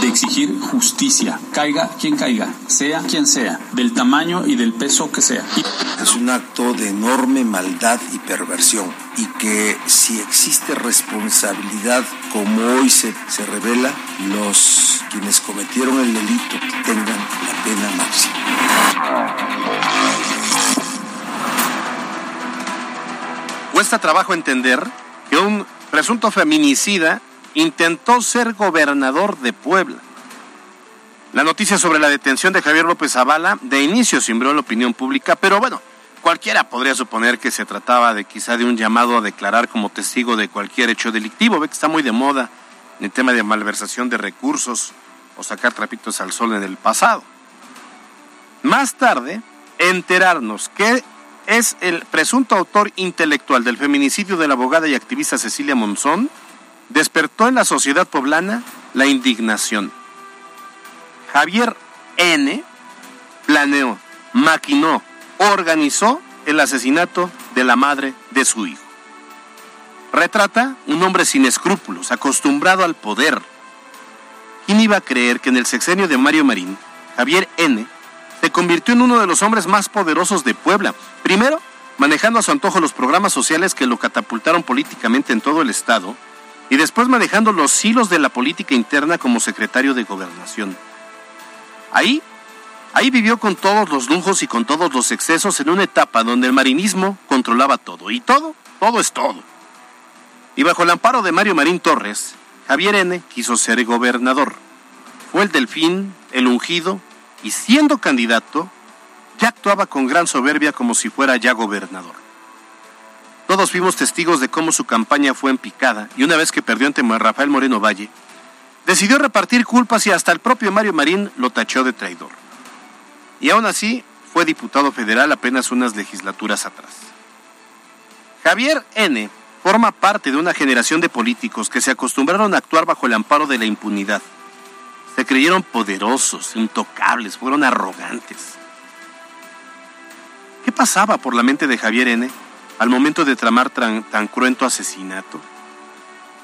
de exigir justicia, caiga quien caiga, sea quien sea, del tamaño y del peso que sea. Es un acto de enorme maldad y perversión y que si existe responsabilidad como hoy se, se revela, los quienes cometieron el delito tengan la pena máxima. Cuesta trabajo entender que un presunto feminicida intentó ser gobernador de Puebla. La noticia sobre la detención de Javier López Zavala de inicio simbró la opinión pública, pero bueno, cualquiera podría suponer que se trataba de quizá de un llamado a declarar como testigo de cualquier hecho delictivo. Ve que está muy de moda el tema de malversación de recursos o sacar trapitos al sol en el pasado. Más tarde, enterarnos que es el presunto autor intelectual del feminicidio de la abogada y activista Cecilia Monzón, despertó en la sociedad poblana la indignación. Javier N. planeó, maquinó, organizó el asesinato de la madre de su hijo. Retrata un hombre sin escrúpulos, acostumbrado al poder. ¿Quién iba a creer que en el sexenio de Mario Marín, Javier N. se convirtió en uno de los hombres más poderosos de Puebla? Primero, manejando a su antojo los programas sociales que lo catapultaron políticamente en todo el estado, y después manejando los hilos de la política interna como secretario de gobernación. Ahí, ahí vivió con todos los lujos y con todos los excesos en una etapa donde el marinismo controlaba todo, y todo, todo es todo. Y bajo el amparo de Mario Marín Torres, Javier N. quiso ser gobernador. Fue el delfín, el ungido, y siendo candidato, ya actuaba con gran soberbia como si fuera ya gobernador. Todos fuimos testigos de cómo su campaña fue en picada y una vez que perdió ante Rafael Moreno Valle, decidió repartir culpas y hasta el propio Mario Marín lo tachó de traidor. Y aún así fue diputado federal apenas unas legislaturas atrás. Javier N. forma parte de una generación de políticos que se acostumbraron a actuar bajo el amparo de la impunidad. Se creyeron poderosos, intocables, fueron arrogantes. ¿Qué pasaba por la mente de Javier N al momento de tramar tan, cruento asesinato?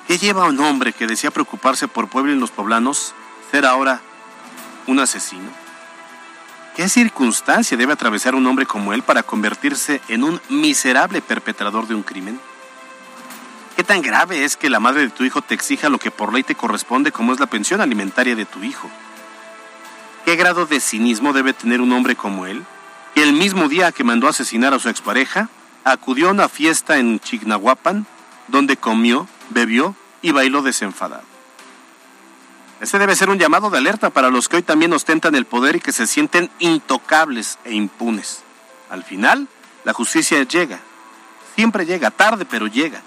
¿Qué lleva a un hombre que decía preocuparse por Puebla y los poblanos ser ahora un asesino? ¿Qué circunstancia debe atravesar un hombre como él para convertirse en un miserable perpetrador de un crimen? ¿Qué tan grave es que la madre de tu hijo te exija lo que por ley te corresponde como es la pensión alimentaria de tu hijo? ¿Qué grado de cinismo debe tener un hombre como él, que el mismo día que mandó asesinar a su expareja, acudió a una fiesta en Chignahuapan donde comió, bebió y bailó desenfadado. Ese debe ser un llamado de alerta para los que hoy también ostentan el poder y que se sienten intocables e impunes. Al final, la justicia llega. Siempre llega, tarde, pero llega.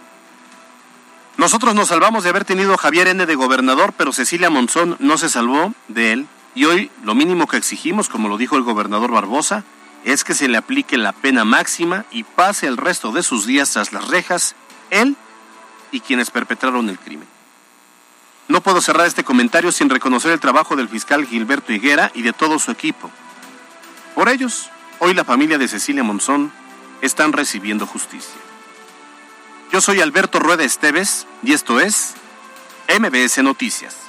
Nosotros nos salvamos de haber tenido a Javier N. de gobernador, pero Cecilia Monzón no se salvó de él. Y hoy lo mínimo que exigimos, como lo dijo el gobernador Barbosa, es que se le aplique la pena máxima y pase el resto de sus días tras las rejas, él y quienes perpetraron el crimen. No puedo cerrar este comentario sin reconocer el trabajo del fiscal Gilberto Higuera y de todo su equipo. Por ellos, hoy la familia de Cecilia Monzón están recibiendo justicia. Yo soy Alberto Rueda Esteves y esto es MBS Noticias.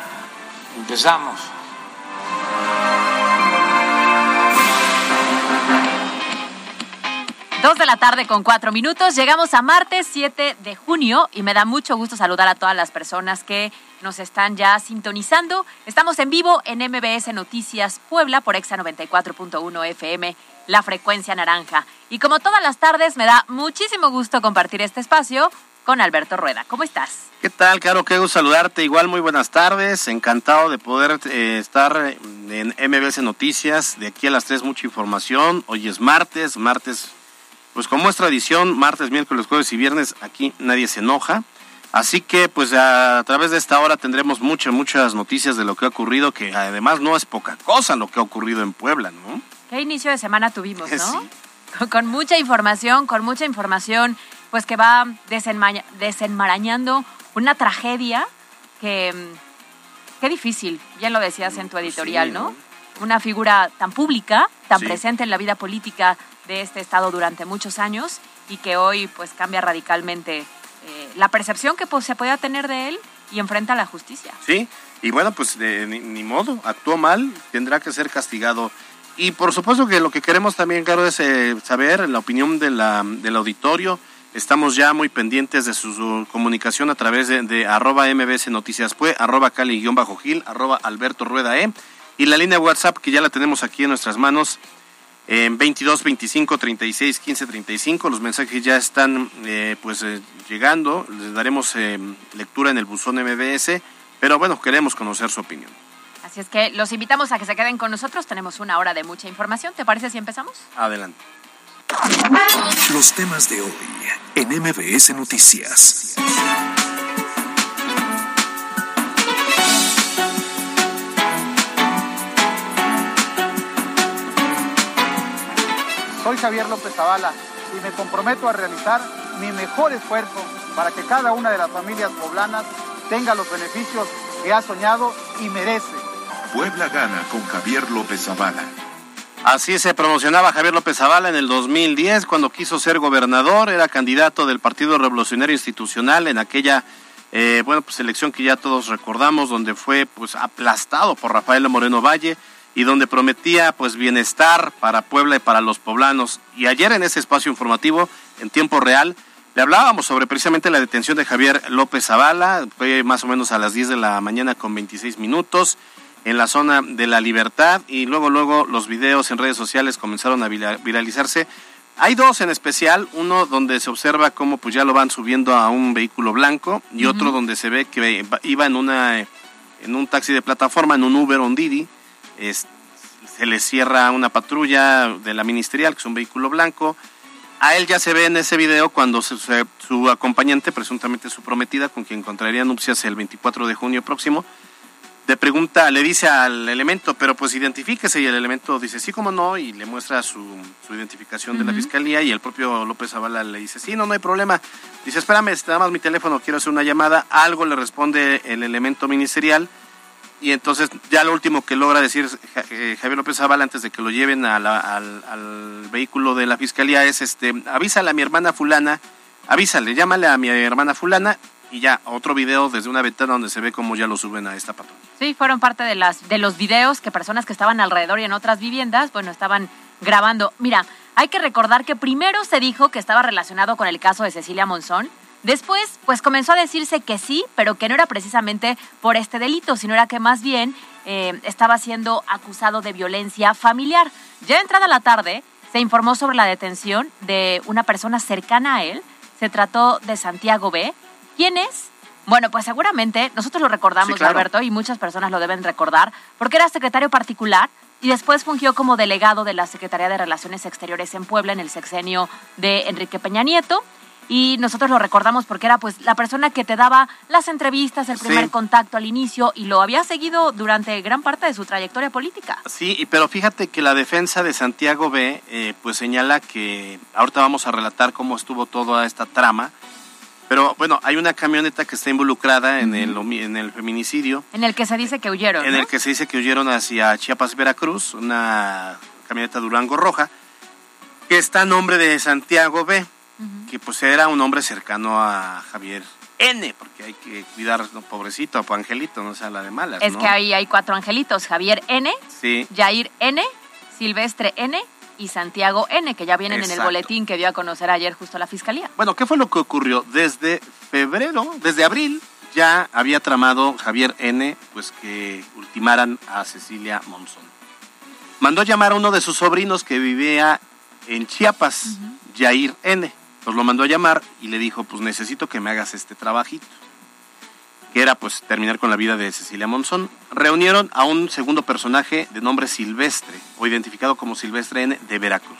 Empezamos. Dos de la tarde con cuatro minutos. Llegamos a martes 7 de junio y me da mucho gusto saludar a todas las personas que nos están ya sintonizando. Estamos en vivo en MBS Noticias Puebla por Exa 94.1 FM, la frecuencia naranja. Y como todas las tardes, me da muchísimo gusto compartir este espacio con Alberto Rueda. ¿Cómo estás? ¿Qué tal, Caro? Qué gusto saludarte. Igual, muy buenas tardes. Encantado de poder eh, estar en MBS Noticias. De aquí a las 3, mucha información. Hoy es martes, martes, pues como es tradición, martes, miércoles, jueves y viernes, aquí nadie se enoja. Así que, pues a, través de esta hora tendremos muchas, muchas noticias de lo que ha ocurrido, que además no es poca cosa lo que ha ocurrido en Puebla, ¿no? Qué inicio de semana tuvimos, ¿no? Con, mucha información, con mucha información, pues que va desenmarañando una tragedia que, qué difícil, bien lo decías en tu editorial, ¿no? Una figura tan pública, tan presente en la vida política de este estado durante muchos años y que hoy pues cambia radicalmente eh, la percepción que pues, se podía tener de él y enfrenta a la justicia. Sí, y bueno, pues ni, modo, actuó mal, tendrá que ser castigado. Y por supuesto que lo que queremos también, claro, es eh, saber la opinión de la, del auditorio, Estamos ya muy pendientes de su, comunicación a través de, arroba mbs noticias fue, arroba cali-gil, arroba alberto rueda e, y la línea WhatsApp que ya la tenemos aquí en nuestras manos en 22 25 36 15 35. Los mensajes ya están eh, pues eh, llegando. Les daremos eh, lectura en el buzón MBS, pero bueno, queremos conocer su opinión. Así es que los invitamos a que se queden con nosotros. Tenemos una hora de mucha información. ¿Te parece si empezamos? Adelante. Los temas de hoy en MBS Noticias. Soy Javier López Zavala y me comprometo a realizar mi mejor esfuerzo para que cada una de las familias poblanas tenga los beneficios que ha soñado y merece. Puebla gana con Javier López Zavala. Así se promocionaba Javier López Zavala en el 2010 cuando quiso ser gobernador, era candidato del Partido Revolucionario Institucional en aquella eh, bueno, pues elección que ya todos recordamos, donde fue pues aplastado por Rafael Moreno Valle y donde prometía pues bienestar para Puebla y para los poblanos. Y ayer en ese espacio informativo, en tiempo real, le hablábamos sobre precisamente la detención de Javier López Zavala, fue más o menos a las 10 de la mañana con 26 minutos en la zona de la libertad y luego luego los videos en redes sociales comenzaron a viralizarse. Hay dos en especial, uno donde se observa cómo pues ya lo van subiendo a un vehículo blanco y otro donde se ve que iba en una en un taxi de plataforma, en un Uber o un Didi, se le cierra una patrulla de la ministerial, que es un vehículo blanco. A él ya se ve en ese video cuando su acompañante, presuntamente su prometida, con quien encontraría nupcias el 24 de junio próximo, le pregunta, le dice al elemento, pero pues identifíquese y el elemento dice sí, como no, y le muestra su, identificación de la fiscalía y el propio López Zavala le dice sí, no, no hay problema. Dice, espérame, nada más mi teléfono, quiero hacer una llamada, algo le responde el elemento ministerial y entonces ya lo último que logra decir eh, Javier López Zavala antes de que lo lleven al, al, vehículo de la fiscalía es, este, avísale a mi hermana fulana, avísale, llámale a mi hermana fulana y ya otro video desde una ventana donde se ve cómo ya lo suben a esta patrulla. Sí, fueron parte de las de los videos que personas que estaban alrededor y en otras viviendas, bueno, estaban grabando. Mira, hay que recordar que primero se dijo que estaba relacionado con el caso de Cecilia Monzón. Después, pues comenzó a decirse que sí, pero que no era precisamente por este delito, sino era que más bien eh, estaba siendo acusado de violencia familiar. Ya entrada la tarde, se informó sobre la detención de una persona cercana a él. Se trató de Santiago B., ¿Quién es? Bueno, pues seguramente nosotros lo recordamos, Alberto, y muchas personas lo deben recordar, porque era secretario particular y después fungió como delegado de la Secretaría de Relaciones Exteriores en Puebla en el sexenio de Enrique Peña Nieto. Y nosotros lo recordamos porque era pues la persona que te daba las entrevistas, el primer contacto al inicio y lo había seguido durante gran parte de su trayectoria política. Sí, pero fíjate que la defensa de Santiago B eh, pues señala que ahorita vamos a relatar cómo estuvo toda esta trama pero bueno, hay una camioneta que está involucrada en, el, en el feminicidio. En el que se dice que huyeron. En el que se dice que huyeron hacia Chiapas, Veracruz, una camioneta Durango roja, que está a nombre de Santiago B, que pues era un hombre cercano a Javier N, porque hay que cuidar, no, pobrecito, o angelito, no sea la de malas. Es que ahí hay cuatro angelitos, Javier N, sí. Jair N, Silvestre N y Santiago N, que ya vienen en el boletín que dio a conocer ayer justo la Fiscalía. Bueno, ¿qué fue lo que ocurrió? Desde febrero, desde abril, ya había tramado Javier N, pues que ultimaran a Cecilia Monzón. Mandó llamar a uno de sus sobrinos que vivía en Chiapas, Jair N. Pues lo mandó a llamar y le dijo, pues necesito que me hagas este trabajito. Que era pues terminar con la vida de Cecilia Monzón. Reunieron a un segundo personaje de nombre Silvestre, o identificado como Silvestre N, de Veracruz.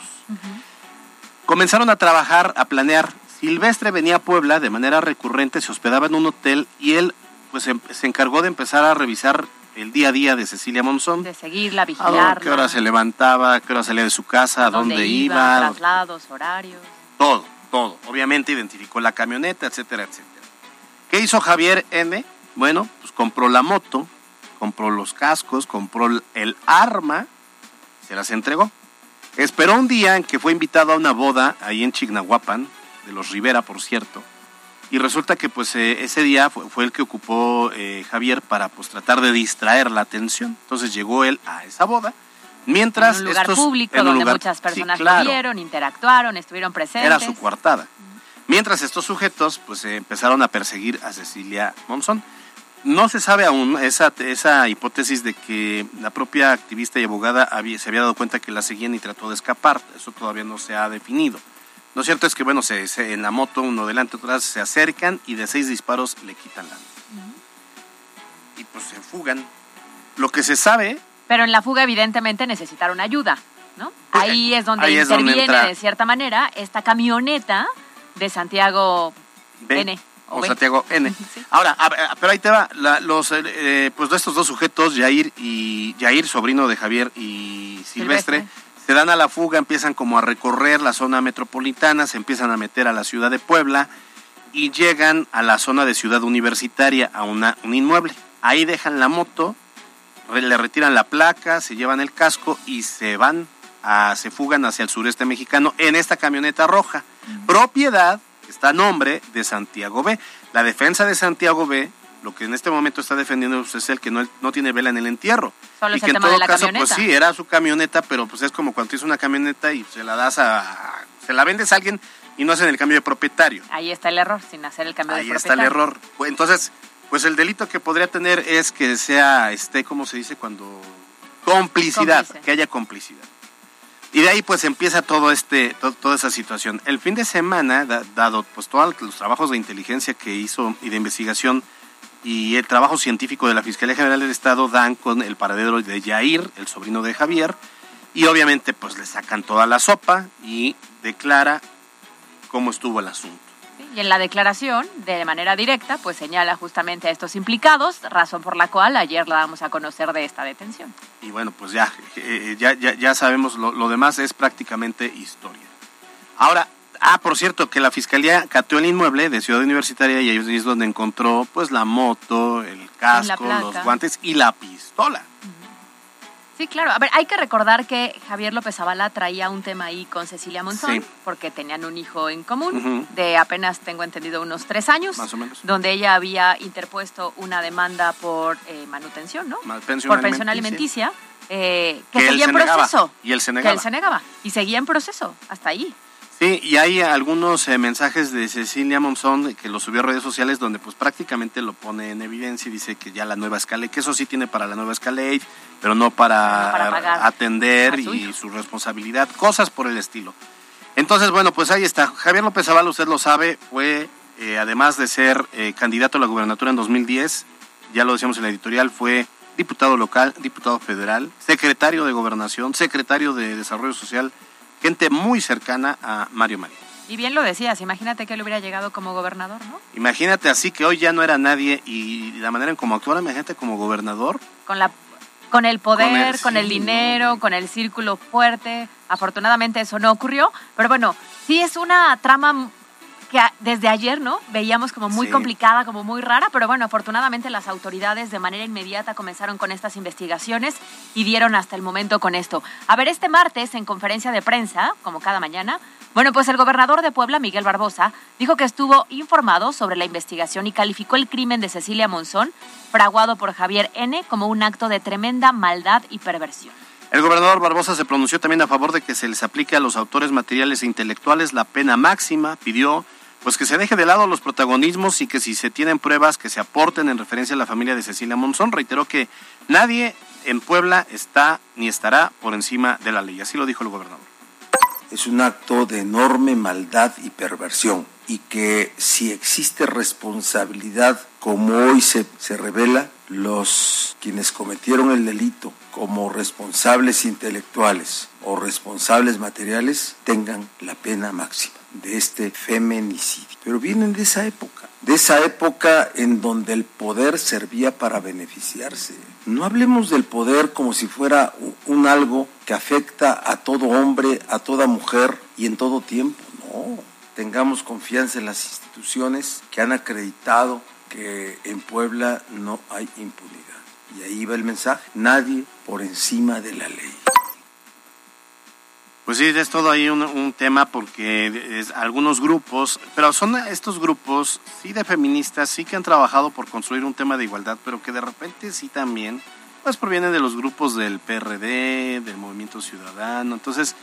Comenzaron a trabajar, a planear. Silvestre venía a Puebla de manera recurrente, se hospedaba en un hotel y él pues em- se encargó de empezar a revisar el día a día de Cecilia Monzón. De seguirla, A vigilarla. qué hora se levantaba, a qué hora salía de su casa, a dónde, iba, traslados, horarios. todo, todo. Obviamente identificó la camioneta, etcétera, etcétera. ¿Qué hizo Javier N? Bueno, pues compró la moto, compró los cascos, compró el- arma, se las entregó. Esperó un día en que fue invitado a una boda ahí en Chignahuapan, de los Rivera, por cierto. Y resulta que pues eh, ese día fue, fue el que ocupó eh, Javier para pues tratar de distraer la atención. Entonces llegó él a esa boda. Mientras en un lugar estos- público en un donde lugar- muchas sí, personas claro. lo vieron, interactuaron, estuvieron presentes. Era su coartada. Mientras estos sujetos pues eh, empezaron a perseguir a Cecilia Monzón. No se sabe aún esa, esa hipótesis de que la propia activista y abogada había- se había dado cuenta que la seguían y trató de escapar. Eso todavía no se ha definido. Lo cierto es que, bueno, se, se- en la moto, uno delante, otro atrás, se acercan y de seis disparos le quitan la Y pues se fugan. Lo que se sabe Pero en la fuga, evidentemente, necesitaron ayuda, ¿no? Pues, Ahí es donde ahí es donde interviene, entra- de cierta manera, esta camioneta de Santiago B N. o. Santiago N. Sí. Ahora, a pero ahí te va, la- los, eh, eh, pues de estos dos sujetos, Jair y Jair, sobrino de Javier y Silvestre, Silvestre. se dan a la fuga, empiezan como a recorrer la zona metropolitana, se empiezan a meter a la ciudad de Puebla y llegan a la zona de Ciudad Universitaria, a una, un inmueble. Ahí dejan la moto, le retiran la placa, se llevan el casco y se van, a, se fugan hacia el sureste mexicano en esta camioneta roja. Propiedad está a nombre de Santiago B. La defensa de Santiago B, lo que en este momento está defendiendo es el que no, no tiene vela en el entierro. Solo y es que el en tema de todo la caso, camioneta. pues sí, era su camioneta, pero pues es como cuando tienes una camioneta y se la das a... se la vendes a alguien y no hacen el cambio de propietario. Ahí está el error, sin hacer el cambio Ahí de está el propietario. error. Pues, Entonces, pues el delito que podría tener es que sea, este, ¿cómo se dice? Cuando complicidad, que haya complicidad. Y de ahí pues empieza todo este, to- toda esa situación. El fin de semana, da- dado pues todos los trabajos de inteligencia que hizo y de investigación y el trabajo científico de la Fiscalía General del Estado dan con el paradero de Yair, el sobrino de Javier, y obviamente pues le sacan toda la sopa y declara cómo estuvo el asunto. Y en la declaración, de manera directa, pues señala justamente a estos implicados, razón por la cual ayer la damos a conocer de esta detención. Y bueno, pues ya, eh, ya, ya, ya sabemos, lo, lo demás es prácticamente historia. Ahora, ah, por cierto, que la Fiscalía cateó el inmueble de Ciudad Universitaria y ahí es donde encontró pues la moto, el casco, los guantes y la pistola. Sí, claro. A ver, hay que recordar que Javier López Zavala traía un tema ahí con Cecilia Monzón, Sí. porque tenían un hijo en común de apenas, tengo entendido, unos tres años, Más o menos. donde ella había interpuesto una demanda por eh, manutención, ¿no? Por pensión alimenticia. alimenticia, eh, que, seguía se en negaba, proceso. y él se Que él se negaba. Y seguía en proceso, hasta ahí. Sí, y hay algunos eh, mensajes de Cecilia Monzón que lo subió a redes sociales donde pues prácticamente lo pone en evidencia y dice que ya la nueva Escalade, que eso sí tiene para la nueva Escalade, pero no para, No para pagar atender su y su responsabilidad, cosas por el estilo. Entonces, bueno, pues ahí está. Javier López Zavala, usted lo sabe, fue, eh, además de ser eh, candidato a la gubernatura en 2010, ya lo decíamos en la editorial, fue diputado local, diputado federal, secretario de gobernación, secretario de desarrollo social, gente muy cercana a Mario María. Y bien lo decías, imagínate que él hubiera llegado como gobernador, ¿no? Imagínate así que hoy ya no era nadie y la manera en cómo actuara, imagínate como gobernador. con la con el poder, Con el- con el, sí, dinero, con el círculo fuerte. Afortunadamente eso no ocurrió, pero bueno, sí es una trama que desde ayer, ¿no? Veíamos como muy Sí. complicada, como muy rara, pero bueno, afortunadamente las autoridades de manera inmediata comenzaron con estas investigaciones y dieron hasta el momento con esto. A ver, este martes en conferencia de prensa, como cada mañana, bueno, pues el gobernador de Puebla, Miguel Barbosa, dijo que estuvo informado sobre la investigación y calificó el crimen de Cecilia Monzón, fraguado por Javier N., como un acto de tremenda maldad y perversión. El gobernador Barbosa se pronunció también a favor de que se les aplique a los autores materiales e intelectuales la pena máxima, pidió pues que se deje de lado los protagonismos y que si se tienen pruebas que se aporten en referencia a la familia de Cecilia Monzón. Reiteró que nadie en Puebla está ni estará por encima de la ley. Así lo dijo el gobernador. es un acto de enorme maldad y perversión y que si existe responsabilidad como hoy se, se revela, los quienes cometieron el delito como responsables intelectuales o responsables materiales tengan la pena máxima de este feminicidio. Pero vienen de esa época, de esa época en donde el poder servía para beneficiarse. No hablemos del poder como si fuera un algo que afecta a todo hombre, a toda mujer y en todo tiempo. No, tengamos confianza en las instituciones que han acreditado que en Puebla no hay impunidad. Y ahí va el mensaje, nadie por encima de la ley. Pues sí, es todo ahí un, tema porque es, algunos grupos, pero son estos grupos, sí de feministas, sí que han trabajado por construir un tema de igualdad, pero que de repente sí también, pues provienen de los grupos del PRD, del Movimiento Ciudadano, entonces,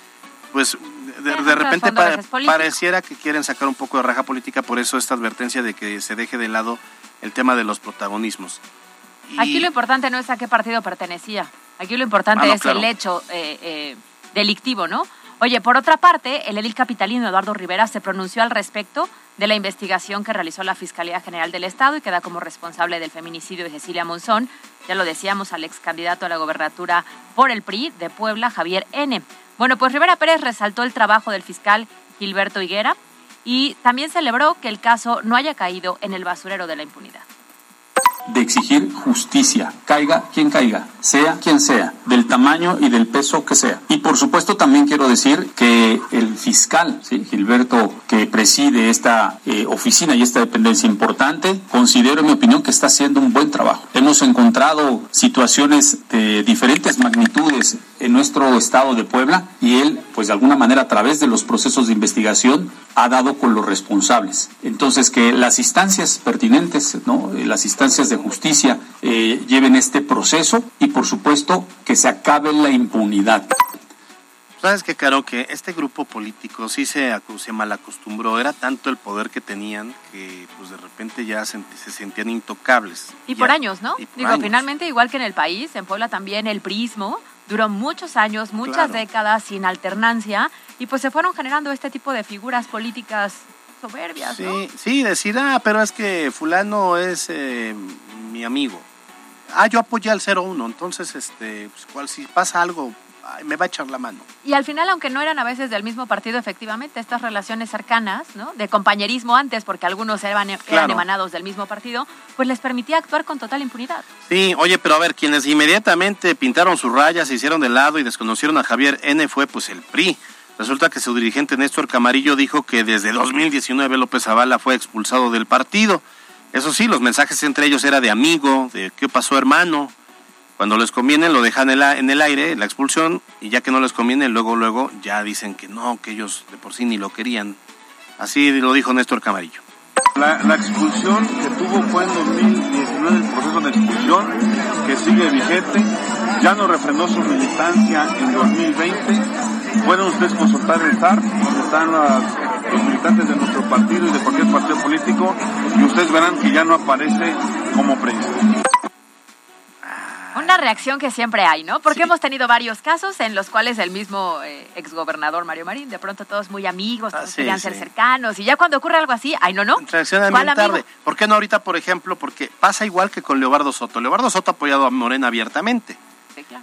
pues de, repente pareciera que quieren sacar un poco de raja política, por eso esta advertencia de que se deje de lado el tema de los protagonismos. Aquí lo importante no es a qué partido pertenecía, aquí lo importante ah, es el hecho. Eh, eh, delictivo, ¿no? Oye, por otra parte, el edil capitalino Eduardo Rivera se pronunció al respecto de la investigación que realizó la Fiscalía General del Estado y queda como responsable del feminicidio de Cecilia Monzón, ya lo decíamos, al ex candidato a la gobernatura por el PRI de Puebla, Javier N. Bueno, pues Rivera Pérez resaltó el trabajo del fiscal Gilberto Higuera y también celebró que el caso no haya caído en el basurero de la impunidad de exigir justicia, caiga quien caiga, sea quien sea, del tamaño y del peso que sea. Y por supuesto también quiero decir que el fiscal, Gilberto, que preside esta eh, oficina y esta dependencia importante, considero en mi opinión que está haciendo un buen trabajo. Hemos encontrado situaciones de diferentes magnitudes en nuestro estado de Puebla y él, pues de alguna manera a través de los procesos de investigación, ha dado con los responsables. Entonces, que las instancias pertinentes, ¿no? las instancias de justicia eh, lleven este proceso y, por supuesto, que se acabe la impunidad. Sabes que, Caro, que este grupo político sí se, se malacostumbró, era tanto el poder que tenían que pues de repente ya se, sentían intocables. Y por años, ¿no? Digo, finalmente, igual que en el país, en Puebla también el prismo duró muchos años, muchas décadas sin alternancia y pues se fueron generando este tipo de figuras políticas soberbias. Sí, sí, decir, ah, pero es que fulano es eh, mi amigo. Ah, yo apoyé al 01, entonces, este, pues, cual, si pasa algo, me va a echar la mano. Y al final, aunque no eran a veces del mismo partido, efectivamente, estas relaciones cercanas, ¿no? De compañerismo antes, porque algunos eran, eran emanados del mismo partido, pues les permitía actuar con total impunidad. Sí, oye, pero a ver, quienes inmediatamente pintaron sus rayas, se hicieron de lado y desconocieron a Javier N. fue pues el PRI. Resulta que su dirigente Néstor Camarillo dijo que desde 2019 López Zavala fue expulsado del partido. Eso sí, los mensajes entre ellos era de amigo, de qué pasó hermano. Cuando les conviene lo dejan en el aire, la expulsión, y ya que no les conviene, luego, luego ya dicen que no, que ellos de por sí ni lo querían. Así lo dijo Néstor Camarillo. La, la expulsión que tuvo fue en 2019 el proceso de expulsión que sigue vigente. Ya no refrenó su militancia en 2020 Pueden ustedes consultar el SAR, donde están los militantes de nuestro partido y de cualquier partido político, y ustedes verán que ya no aparece como prensa. Una reacción que siempre hay, ¿no? Porque hemos tenido varios casos en los cuales el mismo eh, exgobernador Mario Marín, de pronto todos muy amigos, todos ah, querían ser cercanos, y ya cuando ocurre algo así, ay, no, no. Reacciona bien tarde. ¿Por qué no ahorita, por ejemplo? Porque pasa igual que con Leobardo Soto. Leobardo Soto ha apoyado a Morena abiertamente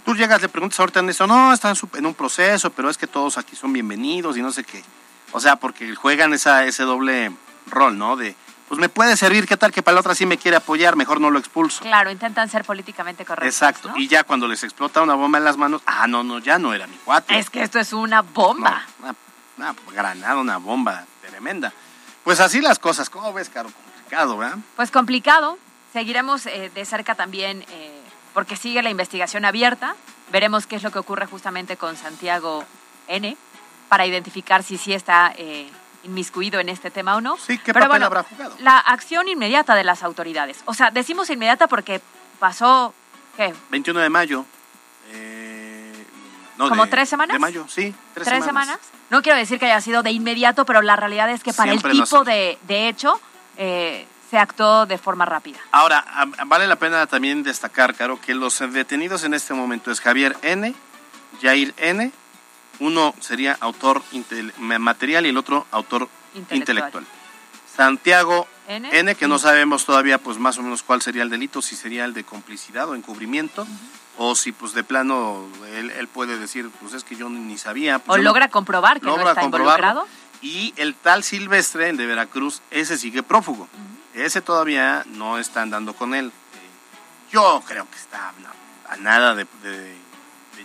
Tú llegas, le preguntas ahorita en eso, no, están en un proceso, pero es que todos aquí son bienvenidos y no sé qué. O sea, porque juegan esa, ese doble rol, ¿no? De, pues me puede servir, ¿qué tal que para la otra sí me quiere apoyar? Mejor no lo expulso. Claro, intentan ser políticamente correctos. Exacto, y ya cuando les explota una bomba en las manos, ah, no, no, ya no era mi cuate. Es que esto es una bomba. una, granada, una bomba tremenda. Pues así las cosas, ¿cómo ves, Caro? Complicado, ¿verdad? Pues complicado. Seguiremos eh, de cerca también eh, porque sigue la investigación abierta. Veremos qué es lo que ocurre justamente con Santiago N para identificar si sí está eh, inmiscuido en este tema o no. Sí, ¿qué Pero papel habrá jugado? La acción inmediata de las autoridades. O sea, decimos inmediata porque pasó, ¿qué? 21 de mayo. Eh, ¿Como tres semanas? De mayo, sí. Tres, semanas. No quiero decir que haya sido de inmediato, pero la realidad es que para el tipo de, de, hecho... Eh, se actuó de forma rápida. Ahora, vale la pena también destacar, Caro, que los detenidos en este momento es Javier N., Jair N., Uno sería autor material y el otro autor intelectual. Santiago N. que no sabemos todavía pues más o menos cuál sería el delito, si sería el de complicidad o encubrimiento, o si pues de plano él, puede decir, pues es que yo ni sabía. Pues, o logra comprobar que no está involucrado. Y el tal Silvestre, el de Veracruz, ese sigue prófugo. Ese todavía no está andando con él. Yo creo que está a nada de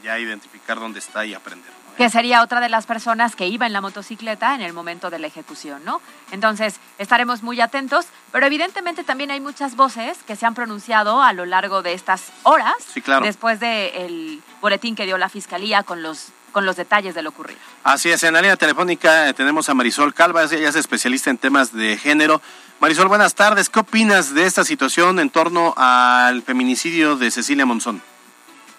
ya identificar dónde está y aprender que sería otra de las personas que iba en la motocicleta en el momento de la ejecución, ¿no? Entonces, estaremos muy atentos, pero evidentemente también hay muchas voces que se han pronunciado a lo largo de estas horas, después del boletín que dio la Fiscalía con los con los detalles de lo ocurrido. Así es, en la línea telefónica eh, tenemos a Marisol Calva, ella es especialista en temas de género. Marisol, buenas tardes. ¿Qué opinas de esta situación en torno al feminicidio de Cecilia Monzón?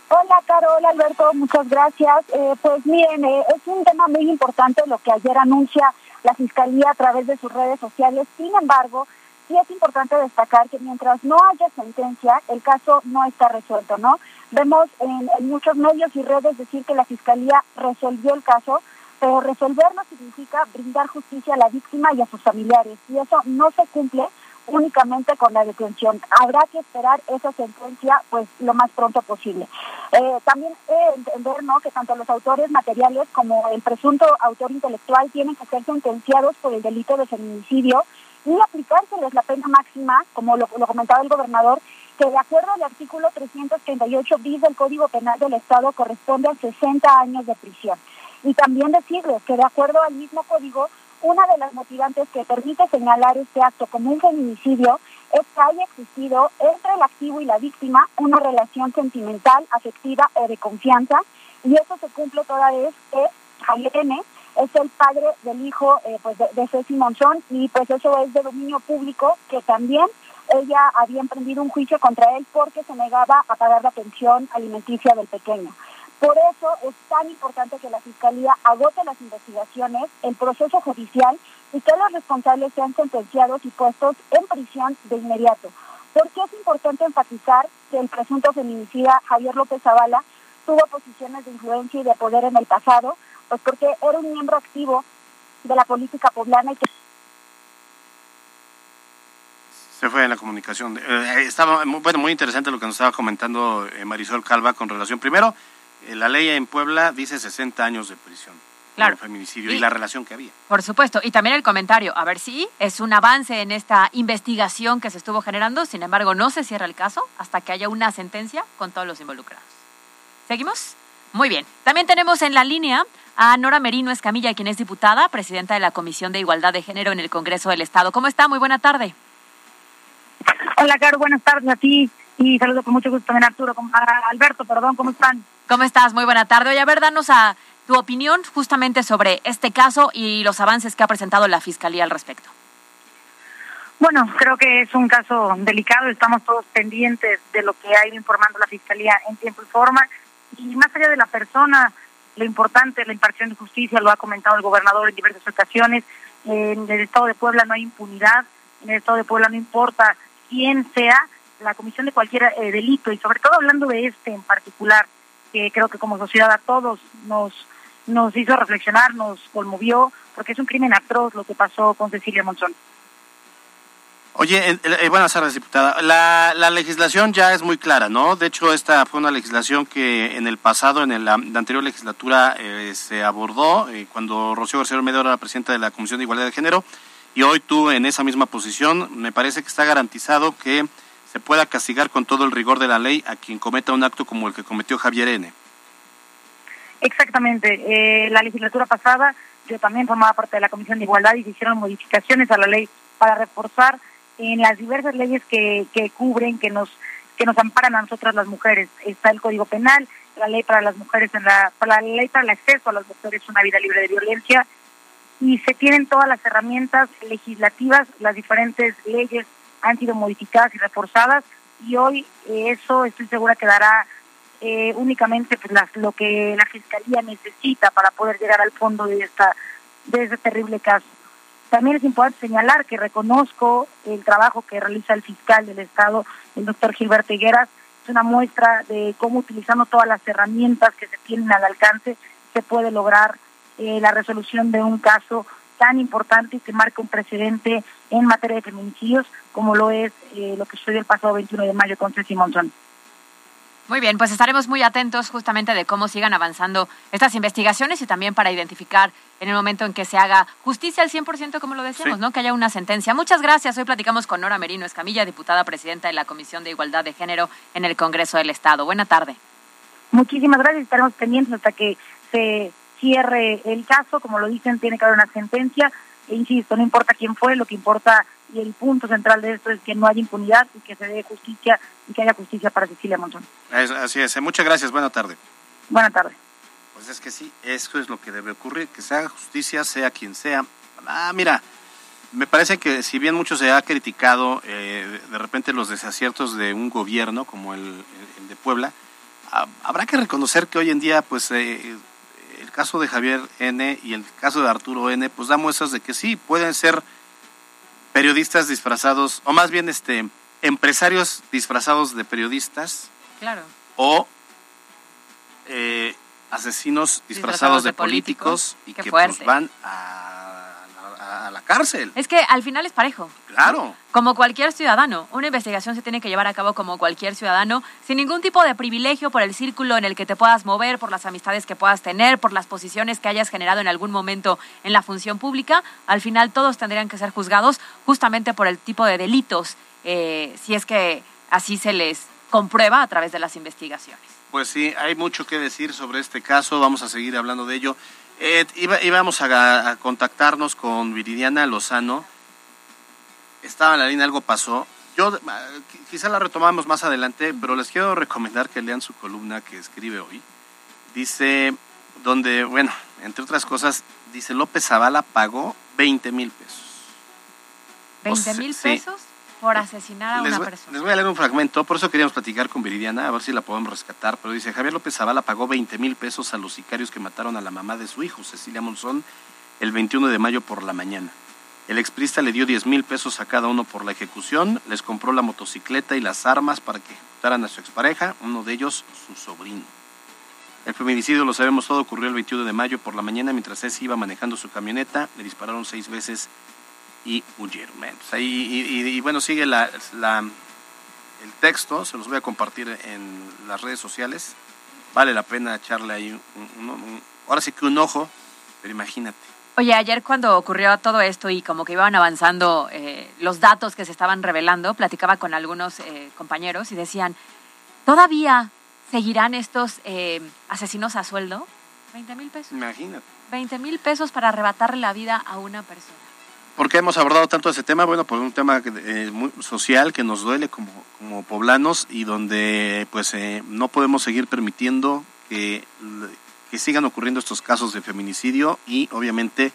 Hola, Carol, Alberto, muchas gracias. Eh, pues miren, eh, es un tema muy importante lo que ayer anuncia la Fiscalía a través de sus redes sociales. Sin embargo, sí es importante destacar que mientras no haya sentencia, el caso no está resuelto, ¿no? Vemos en, muchos medios y redes decir que la Fiscalía resolvió el caso, pero resolverlo significa brindar justicia a la víctima y a sus familiares, y eso no se cumple únicamente con la detención. Habrá que esperar esa sentencia pues lo más pronto posible. Eh, también entender ¿no? que tanto los autores materiales como el presunto autor intelectual tienen que ser sentenciados por el delito de feminicidio y aplicárseles la pena máxima, como lo, lo comentaba el gobernador, que de acuerdo al artículo 338 bis del Código Penal del Estado corresponde a 60 años de prisión. Y también decirles que de acuerdo al mismo código, una de las motivantes que permite señalar este acto como un feminicidio es que haya existido entre el activo y la víctima una relación sentimental, afectiva o de confianza, y eso se cumple toda vez que N. es el padre del hijo eh, pues de, de Ceci Monzón, y pues eso es de dominio público, que también ella había emprendido un juicio contra él porque se negaba a pagar la pensión alimenticia del pequeño. Por eso es tan importante que la Fiscalía agote las investigaciones, el proceso judicial y que los responsables sean sentenciados y puestos en prisión de inmediato. ¿Por qué es importante enfatizar que el presunto feminicida Javier López Zavala tuvo posiciones de influencia y de poder en el pasado? Pues porque era un miembro activo de la política poblana y que se fue en la comunicación. Eh, estaba bueno, muy interesante lo que nos estaba comentando eh, Marisol Calva con relación primero eh, la ley en Puebla dice 60 años de prisión. Claro. Por feminicidio y, la relación que había. Por supuesto. Y también el comentario. A ver si es un avance en esta investigación que se estuvo generando. Sin embargo, no se cierra el caso hasta que haya una sentencia con todos los involucrados. ¿Seguimos? Muy bien. También tenemos en la línea a Nora Merino Escamilla, quien es diputada, presidenta de la Comisión de Igualdad de Género en el Congreso del Estado. ¿Cómo está? Muy buena tarde. Hola, Caro. Buenas tardes a ti. Y saludo con mucho gusto también a Arturo, a Alberto, perdón. ¿Cómo están? ¿Cómo estás? Muy buena tarde. Oye, a ver, danos a tu opinión justamente sobre este caso y los avances que ha presentado la Fiscalía al respecto. Bueno, creo que es un caso delicado, estamos todos pendientes de lo que ha ido informando la Fiscalía en tiempo y forma, y más allá de la persona, lo importante, la impartición de justicia, lo ha comentado el gobernador en diversas ocasiones, en el Estado de Puebla no hay impunidad, en el Estado de Puebla no importa quién sea la comisión de cualquier eh, delito, y sobre todo hablando de este en particular, que creo que como sociedad a todos nos, nos hizo reflexionar, nos conmovió, porque es un crimen atroz lo que pasó con Cecilia Monzón. Oye, eh, buenas tardes, diputada. La, la legislación ya es muy clara, ¿no? De hecho, esta fue una legislación que en el pasado, en la, anterior legislatura, eh, se abordó eh, cuando Rocío García Olmedo era la presidenta de la Comisión de Igualdad de Género. Y hoy tú, en esa misma posición, me parece que está garantizado que se pueda castigar con todo el rigor de la ley a quien cometa un acto como el que cometió Javier N. Exactamente. Eh, la legislatura pasada yo también formaba parte de la Comisión de Igualdad y se hicieron modificaciones a la ley para reforzar en las diversas leyes que, que cubren, que nos que nos amparan a nosotras las mujeres. Está el Código Penal, la ley para las mujeres, en la, la ley para el acceso a las mujeres a una vida libre de violencia, y se tienen todas las herramientas legislativas, las diferentes leyes han sido modificadas y reforzadas y hoy eh, eso estoy segura que dará eh, únicamente pues, lo que la fiscalía necesita para poder llegar al fondo de esta de este terrible caso. También es importante señalar que reconozco el trabajo que realiza el fiscal del Estado, el doctor Gilberto Higueras, es una muestra de cómo utilizando todas las herramientas que se tienen al alcance se puede lograr eh, la resolución de un caso tan importante y que marca un precedente en materia de feminicidios como lo es eh, lo que sucedió el pasado 21 de mayo con Ceci Monzón. Muy bien, pues estaremos muy atentos justamente de cómo sigan avanzando estas investigaciones y también para identificar en el momento en que se haga justicia al 100%, como lo decíamos, ¿no? Que haya una sentencia. Muchas gracias. Hoy platicamos con Nora Merino Escamilla, diputada presidenta de la Comisión de Igualdad de Género en el Congreso del Estado. Buena tarde. Muchísimas gracias. Estaremos pendientes hasta que se cierre el caso. Como lo dicen, tiene que haber una sentencia. E insisto, no importa quién fue, lo que importa y el punto central de esto es que no haya impunidad y que se dé justicia y que haya justicia para Cecilia Monzón. así es. Muchas gracias. Buena tarde. Buena tarde. Pues es que sí, eso es lo que debe ocurrir, que se haga justicia, sea quien sea. Ah, mira, me parece que si bien mucho se ha criticado eh, de repente los desaciertos de un gobierno como el, de Puebla, ah, habrá que reconocer que hoy en día, pues, eh, el caso de Javier N y el caso de Arturo N, pues da muestras de que sí, pueden ser periodistas disfrazados, o más bien este empresarios disfrazados de periodistas. Claro. O eh, asesinos disfrazados, de, políticos, y que pues, van a, cárcel. Es que al final es parejo. Claro. Como cualquier ciudadano, una investigación se tiene que llevar a cabo como cualquier ciudadano, sin ningún tipo de privilegio por el círculo en el que te puedas mover, por las amistades que puedas tener, por las posiciones que hayas generado en algún momento en la función pública. Al final todos tendrían que ser juzgados justamente por el tipo de delitos, eh, si es que así se les comprueba a través de las investigaciones. Pues sí, hay mucho que decir sobre este caso, vamos a seguir hablando de ello. Eh, íbamos a, contactarnos con Viridiana Lozano, estaba en la línea, algo pasó. Yo quizá la retomamos más adelante, pero les quiero recomendar que lean su columna que escribe hoy. Dice, donde, bueno, entre otras cosas, dice López Zavala pagó 20 mil pesos. ¿20 mil pesos? Por asesinar a una persona. Les voy a leer un fragmento, por eso queríamos platicar con Viridiana, a ver si la podemos rescatar, pero dice, Javier López Zavala pagó 20 mil pesos a los sicarios que mataron a la mamá de su hijo, Cecilia Monzón, el 21 de mayo por la mañana. El exprista le dio 10 mil pesos a cada uno por la ejecución, les compró la motocicleta y las armas para que ejecutaran a su expareja, uno de ellos su sobrino. El feminicidio, lo sabemos todo, ocurrió el 21 de mayo por la mañana mientras ese iba manejando su camioneta, le dispararon seis veces y huyeron. y, bueno, sigue la, el texto, se los voy a compartir en las redes sociales. Vale la pena echarle ahí un, ahora sí que un ojo, pero imagínate. Oye, ayer cuando ocurrió todo esto y como que iban avanzando eh, los datos que se estaban revelando, platicaba con algunos eh, compañeros y decían, ¿todavía seguirán estos eh, asesinos a sueldo? 20 mil pesos. Imagínate. 20 mil pesos para arrebatarle la vida a una persona. ¿Por qué hemos abordado tanto ese tema? Bueno, por un tema eh, muy social que nos duele como, como poblanos y donde pues eh, no podemos seguir permitiendo que, que sigan ocurriendo estos casos de feminicidio y obviamente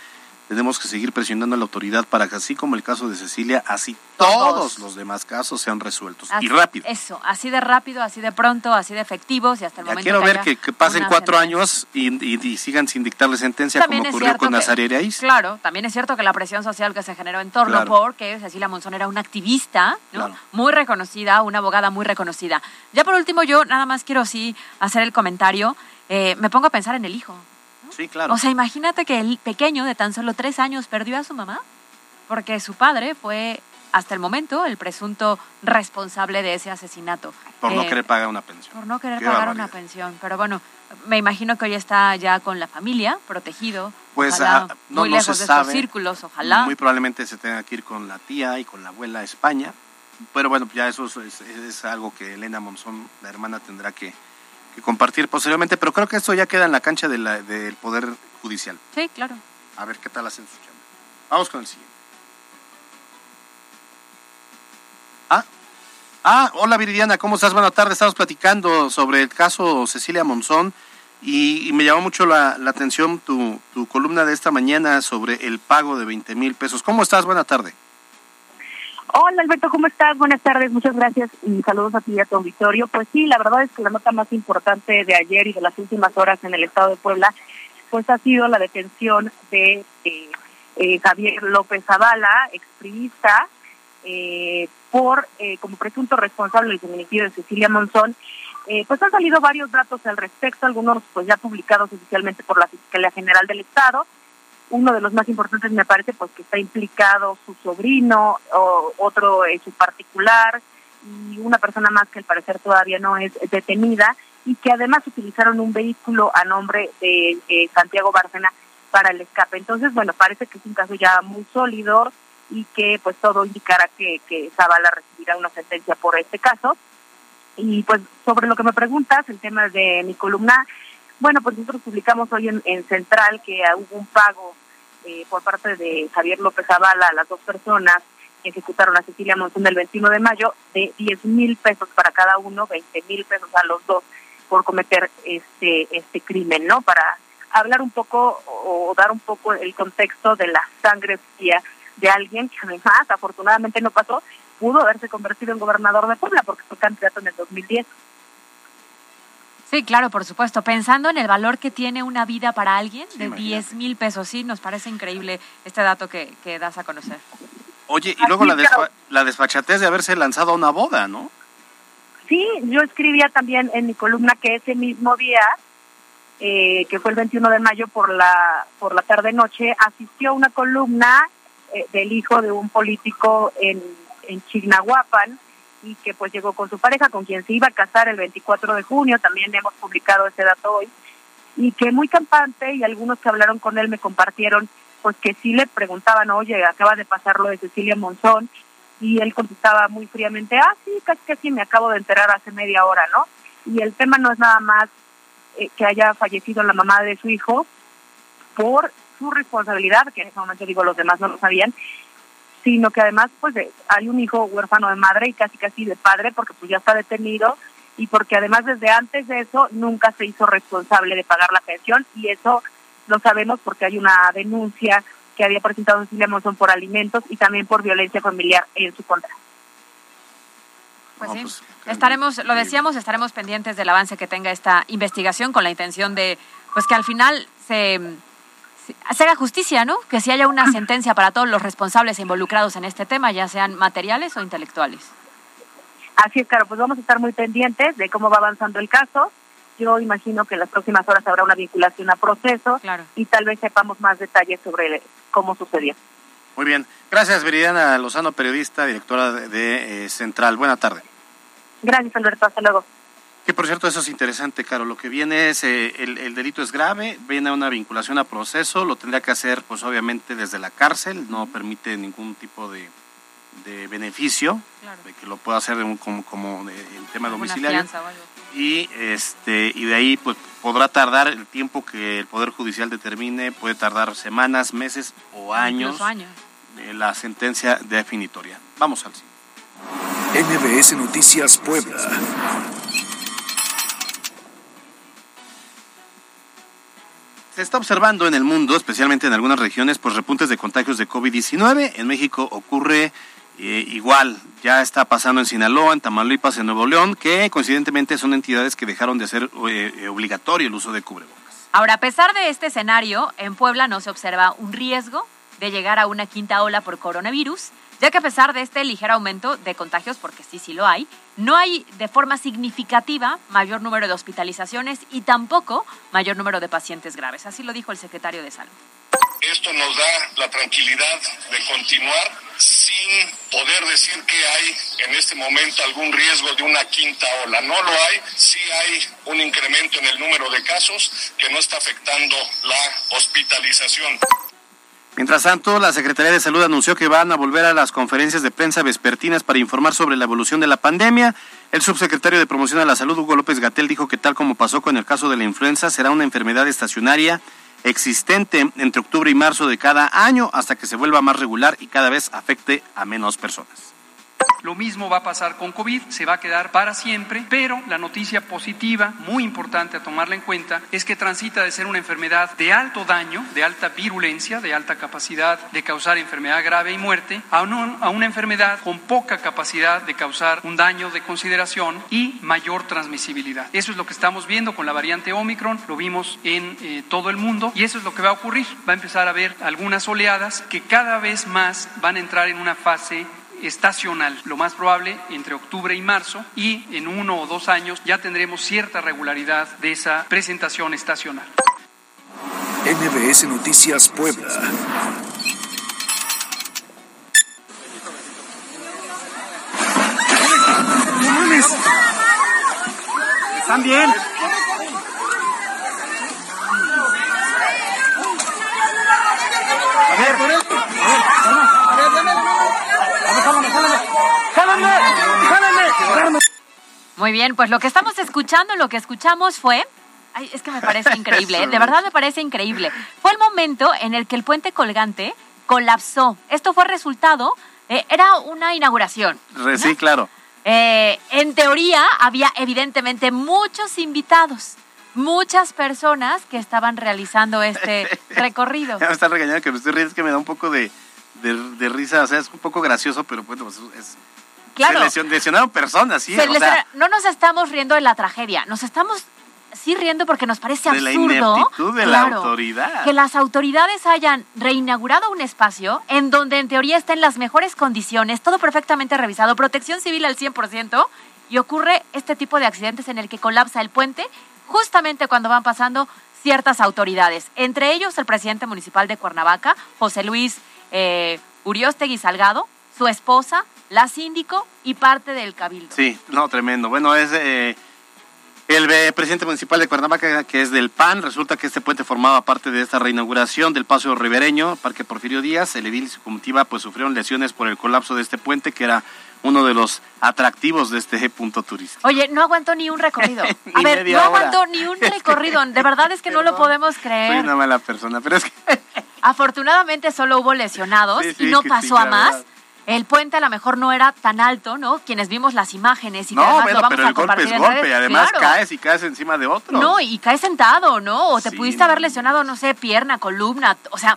tenemos que seguir presionando a la autoridad para que así como el caso de Cecilia, así todos, los demás casos sean resueltos y rápido. Eso, así de rápido, así de pronto, así de efectivos y hasta el ya momento. Quiero ver que, pasen cuatro años y, sigan sin dictarle sentencia como ocurrió con Nazaria. Claro, también es cierto que la presión social que se generó en torno porque Cecilia Monzón era una activista muy reconocida, una abogada muy reconocida. Ya por último, yo nada más quiero sí hacer el comentario. Eh, me pongo a pensar en el hijo. Sí, claro. O sea, imagínate que el pequeño de tan solo tres años perdió a su mamá porque su padre fue hasta el momento el presunto responsable de ese asesinato. Por no eh, querer pagar una pensión. Por no querer pagar una pensión. Pero bueno, me imagino que hoy está ya con la familia, protegido. Pues ah, no, muy lejos de sabe. círculos, ojalá. Muy probablemente se tenga que ir con la tía y con la abuela a España. Pero bueno, ya eso es, es algo que Elena Monzón, la hermana, tendrá que, compartir posteriormente, pero creo que esto ya queda en la cancha de la, del Poder Judicial. Sí, claro. A ver qué tal hacen su chamba. Vamos con el siguiente. Ah, ah, hola Viridiana, ¿cómo estás? Buenas tardes. Estamos platicando sobre el caso Cecilia Monzón y, me llamó mucho la, atención tu, tu, columna de esta mañana sobre el pago de 20 mil pesos. ¿Cómo estás? Buena tarde. Hola Alberto, ¿cómo estás? Buenas tardes, muchas gracias y saludos a ti y a tu auditorio. Pues sí, la verdad es que la nota más importante de ayer y de las últimas horas en el estado de Puebla, pues ha sido la detención de eh, eh, Javier López Zavala, expriista, eh, por como presunto responsable del feminicidio de Cecilia Monzón. Eh, pues han salido varios datos al respecto, algunos pues ya publicados oficialmente por la Fiscalía General del Estado. Uno de los más importantes me parece pues que está implicado su sobrino, o otro en su particular y una persona más que al parecer todavía no es detenida y que además utilizaron un vehículo a nombre de Santiago Bárcena para el escape. Entonces, bueno, parece que es un caso ya muy sólido y que pues todo indicará que, que Zavala recibirá una sentencia por este caso. Y pues sobre lo que me preguntas, el tema de mi columna, bueno, pues nosotros publicamos hoy en, Central que hubo un pago eh, por parte de Javier López Zavala a las dos personas que ejecutaron a Cecilia Monzón del 21 de mayo de 10 mil pesos para cada uno, 20 mil pesos a los dos por cometer este este crimen, ¿no? Para hablar un poco o dar un poco el contexto de la sangre fría de alguien que además afortunadamente no pasó, pudo haberse convertido en gobernador de Puebla porque fue candidato en el 2010. Sí, claro, por supuesto. Pensando en el valor que tiene una vida para alguien de 10 mil pesos, sí, nos parece increíble este dato que, que das a conocer. Oye, y luego la, la desfachatez de haberse lanzado a una boda, ¿no? Sí, yo escribía también en mi columna que ese mismo día, eh, que fue el 21 de mayo por la por la tarde noche, asistió a una columna eh, del hijo de un político en, en Chignahuapan y que pues llegó con su pareja, con quien se iba a casar el 24 de junio, también hemos publicado ese dato hoy, y que muy campante y algunos que hablaron con él me compartieron pues que sí le preguntaban, oye, acaba de pasar lo de Cecilia Monzón, y él contestaba muy fríamente, ah, sí, casi casi me acabo de enterar hace media hora, ¿no? Y el tema no es nada más eh, que haya fallecido la mamá de su hijo por su responsabilidad, que en ese momento digo los demás no lo sabían, sino que además pues hay un hijo huérfano de madre y casi casi de padre porque pues ya está detenido y porque además desde antes de eso nunca se hizo responsable de pagar la pensión y eso lo sabemos porque hay una denuncia que había presentado Cecilia Monzón por alimentos y también por violencia familiar en su contra. Pues sí, pues, estaremos, lo decíamos, estaremos pendientes del avance que tenga esta investigación con la intención de, pues que al final se, se haga justicia, ¿no? Que si haya una sentencia para todos los responsables involucrados en este tema, ya sean materiales o intelectuales. Así es, claro, pues vamos a estar muy pendientes de cómo va avanzando el caso yo imagino que en las próximas horas habrá una vinculación a proceso y tal vez sepamos más detalles sobre cómo sucedió. Muy bien. Gracias, Viridiana Lozano, periodista, directora de, eh, Central. Buena tarde. Gracias, Alberto. Hasta luego. Que por cierto, eso es interesante, Caro. Lo que viene es, eh, el, delito es grave, viene una vinculación a proceso, lo tendría que hacer, pues obviamente, desde la cárcel, no permite ningún tipo de, beneficio, de que lo pueda hacer como, como, en tema domiciliario. y este y de ahí pues podrá tardar el tiempo que el poder judicial determine puede tardar semanas meses o años, años. de la sentencia definitoria. Vamos al siguiente NBS Noticias Puebla Se está observando en el mundo, especialmente en algunas regiones, pues repuntes de contagios de COVID-19. En México ocurre eh, igual, ya está pasando en Sinaloa, en Tamaulipas, en Nuevo León, que coincidentemente son entidades que dejaron de hacer eh, eh, obligatorio el uso de cubrebocas. Ahora, a pesar de este escenario, en Puebla no se observa un riesgo de llegar a una quinta ola por coronavirus, ya que a pesar de este ligero aumento de contagios, porque sí, sí lo hay, no hay de forma significativa mayor número de hospitalizaciones y tampoco mayor número de pacientes graves. Así lo dijo el secretario de Salud. Esto nos da la tranquilidad de continuar sin poder decir que hay en este momento algún riesgo de una quinta ola. No lo hay, sí hay un incremento en el número de casos que no está afectando la hospitalización. Mientras tanto, la Secretaría de Salud anunció que van a volver a las conferencias de prensa vespertinas para informar sobre la evolución de la pandemia. El subsecretario de Promoción a la Salud, Hugo López Gatel, dijo que tal como pasó con el caso de la influenza, será una enfermedad estacionaria existente entre octubre y marzo de cada año hasta que se vuelva más regular y cada vez afecte a menos personas. Lo mismo va a pasar con COVID, se va a quedar para siempre, pero la noticia positiva, muy importante a tomarla en cuenta, es que transita de ser una enfermedad de alto daño, de alta virulencia, de alta capacidad de causar enfermedad grave y muerte, a, a una enfermedad con poca capacidad de causar un daño de consideración y mayor transmisibilidad. Eso es lo que estamos viendo con la variante Omicron, lo vimos en eh, todo el mundo y eso es lo que va a ocurrir. Va a empezar a haber algunas oleadas que cada vez más van a entrar en una fase estacional, lo más probable entre octubre y marzo, y en uno o dos años ya tendremos cierta regularidad de esa presentación estacional. NBS Noticias Puebla. ¿Están bien? Muy bien, pues lo que estamos escuchando, lo que escuchamos fue Ay, es que me parece increíble, ¿eh? de verdad me parece increíble. Fue el momento en el que el puente colgante colapsó. Esto fue resultado, eh, era una inauguración. Sí, claro. Eh, en teoría había evidentemente muchos invitados, muchas personas que estaban realizando este recorrido. Ya me están regañando que me estoy riendo, es que me da un poco de, de, risa, o sea, es un poco gracioso, pero bueno, pues es... Claro. Se lesionaron personas, sí. no nos estamos riendo de la tragedia, nos estamos sí riendo porque nos parece absurdo. De la ineptitud de la autoridad. Que las autoridades hayan reinaugurado un espacio en donde en teoría está en las mejores condiciones, todo perfectamente revisado, protección civil al 100%, y ocurre este tipo de accidentes en el que colapsa el puente justamente cuando van pasando ciertas autoridades, entre ellos el presidente municipal de Cuernavaca, José Luis eh, Uriostegui Salgado, su esposa, la síndico y parte del cabildo. Sí, no, tremendo. Bueno, es... Eh el presidente municipal de Cuernavaca, que es del PAN, resulta que este puente formaba parte de esta reinauguración del paso ribereño, Parque Porfirio Díaz. El edil y su comitiva pues sufrieron lesiones por el colapso de este puente, que era uno de los atractivos de este punto turístico. Oye, no aguantó ni un recorrido. A ver, no aguantó ni un recorrido. De verdad es que no lo podemos creer. Soy una mala persona, pero es que... Afortunadamente solo hubo lesionados y no pasó a más el puente a lo mejor no era tan alto, ¿no? Quienes vimos las imágenes y que además lo vamos pero a el golpe es golpe y además caes y caes encima de otro. No, y caes sentado, ¿no? O te pudiste haber lesionado, no sé, pierna, columna, o sea,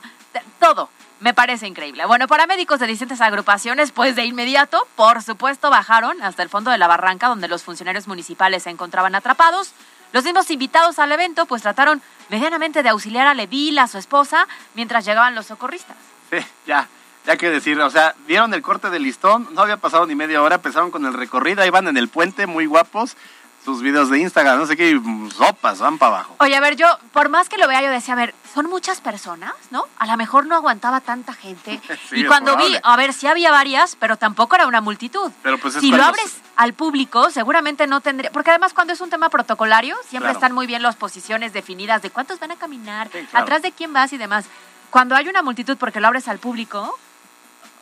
todo. Me parece increíble. Bueno, paramédicos de distintas agrupaciones, pues de inmediato, por supuesto, bajaron hasta el fondo de la barranca donde los funcionarios municipales se encontraban atrapados. Los mismos invitados al evento, pues trataron medianamente de auxiliar a Levil, a su esposa, mientras llegaban los socorristas. Sí, ya ya que decir, o sea, dieron el corte del listón, no había pasado ni media hora, empezaron con el recorrido, ahí van en el puente, muy guapos, sus videos de Instagram, no sé qué, sopas, van para abajo. Oye, a ver, yo, por más que lo vea, yo decía, a ver, son muchas personas, ¿no? A lo mejor no aguantaba tanta gente. y cuando vi, a ver, sí había varias, pero tampoco era una multitud. Pero pues si lo abres al público, seguramente no tendría, porque además cuando es un tema protocolario, siempre están muy bien las posiciones definidas de cuántos van a caminar, atrás de quién vas y demás. Cuando hay una multitud porque lo abres al público,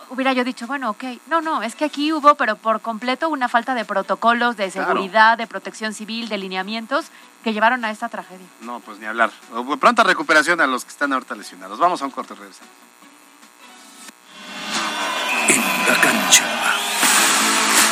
hubiera yo dicho, bueno, ok, no, no, es que aquí hubo, pero por completo, una falta de protocolos, de seguridad, de protección civil, de lineamientos que llevaron a esta tragedia. No, pues ni hablar. Pronta recuperación a los que están ahorita lesionados. Vamos a un corte, regresamos. En la cancha.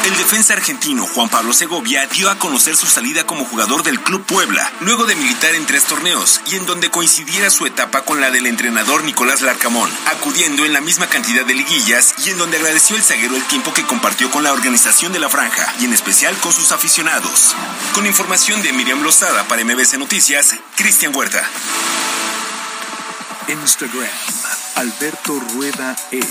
El defensa argentino Juan Pablo Segovia dio a conocer su salida como jugador del Club Puebla, luego de militar en tres torneos y en donde coincidiera su etapa con la del entrenador Nicolás Larcamón, acudiendo en la misma cantidad de liguillas y en donde agradeció el zaguero el tiempo que compartió con la organización de la franja y en especial con sus aficionados. Con información de Miriam Lozada para MBC Noticias, Cristian Huerta. Instagram, Alberto Rueda E.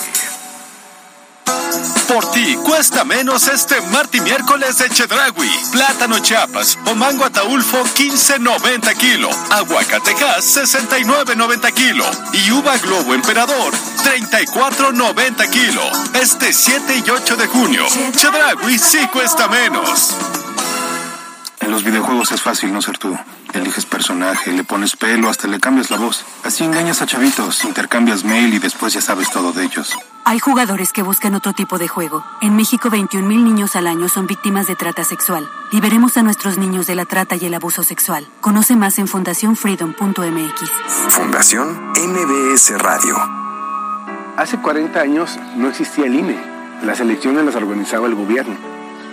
Por ti cuesta menos este martes miércoles de Chedragui. Plátano Chiapas o mango ataulfo 15.90 kilo. Aguacatejas 69.90 kilo. Y uva globo emperador 34.90 kilo. Este 7 y 8 de junio. Chedragui sí cuesta menos. En los videojuegos es fácil no ser tú. Eliges personaje, le pones pelo, hasta le cambias la voz. Así engañas a chavitos, intercambias mail y después ya sabes todo de ellos. Hay jugadores que buscan otro tipo de juego. En México, 21 mil niños al año son víctimas de trata sexual. Liberemos a nuestros niños de la trata y el abuso sexual. Conoce más en fundacionfreedom.mx. Fundación MBS Radio. Hace 40 años no existía el INE. Las elecciones las organizaba el gobierno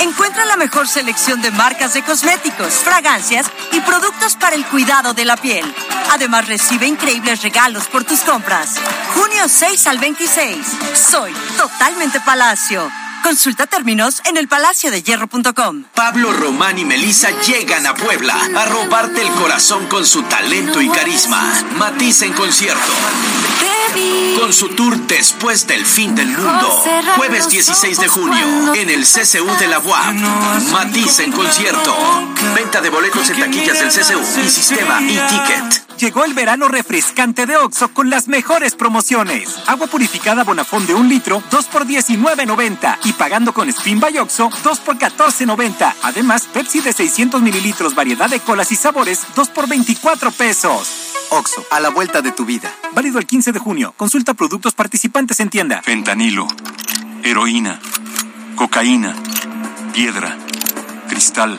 Encuentra la mejor selección de marcas de cosméticos, fragancias y productos para el cuidado de la piel. Además, recibe increíbles regalos por tus compras. Junio 6 al 26. Soy totalmente Palacio. Consulta términos en elpalaciodehierro.com. Pablo Román y Melissa llegan a Puebla a robarte el corazón con su talento y carisma. Matiz en concierto. Con su tour Después del Fin del Mundo. Jueves 16 de junio en el CCU de la UAP. Matiz en concierto. Venta de boletos en taquillas del CCU y sistema e-ticket. Llegó el verano refrescante de Oxo con las mejores promociones. Agua purificada Bonafón de un litro, 2 por 19.90. Y pagando con Spin by Oxo, 2 por 14.90. Además, Pepsi de 600 mililitros, variedad de colas y sabores, 2 por 24 pesos. Oxo, a la vuelta de tu vida. Válido el 15 de junio. Consulta productos participantes en tienda. Fentanilo, heroína, cocaína, piedra, cristal.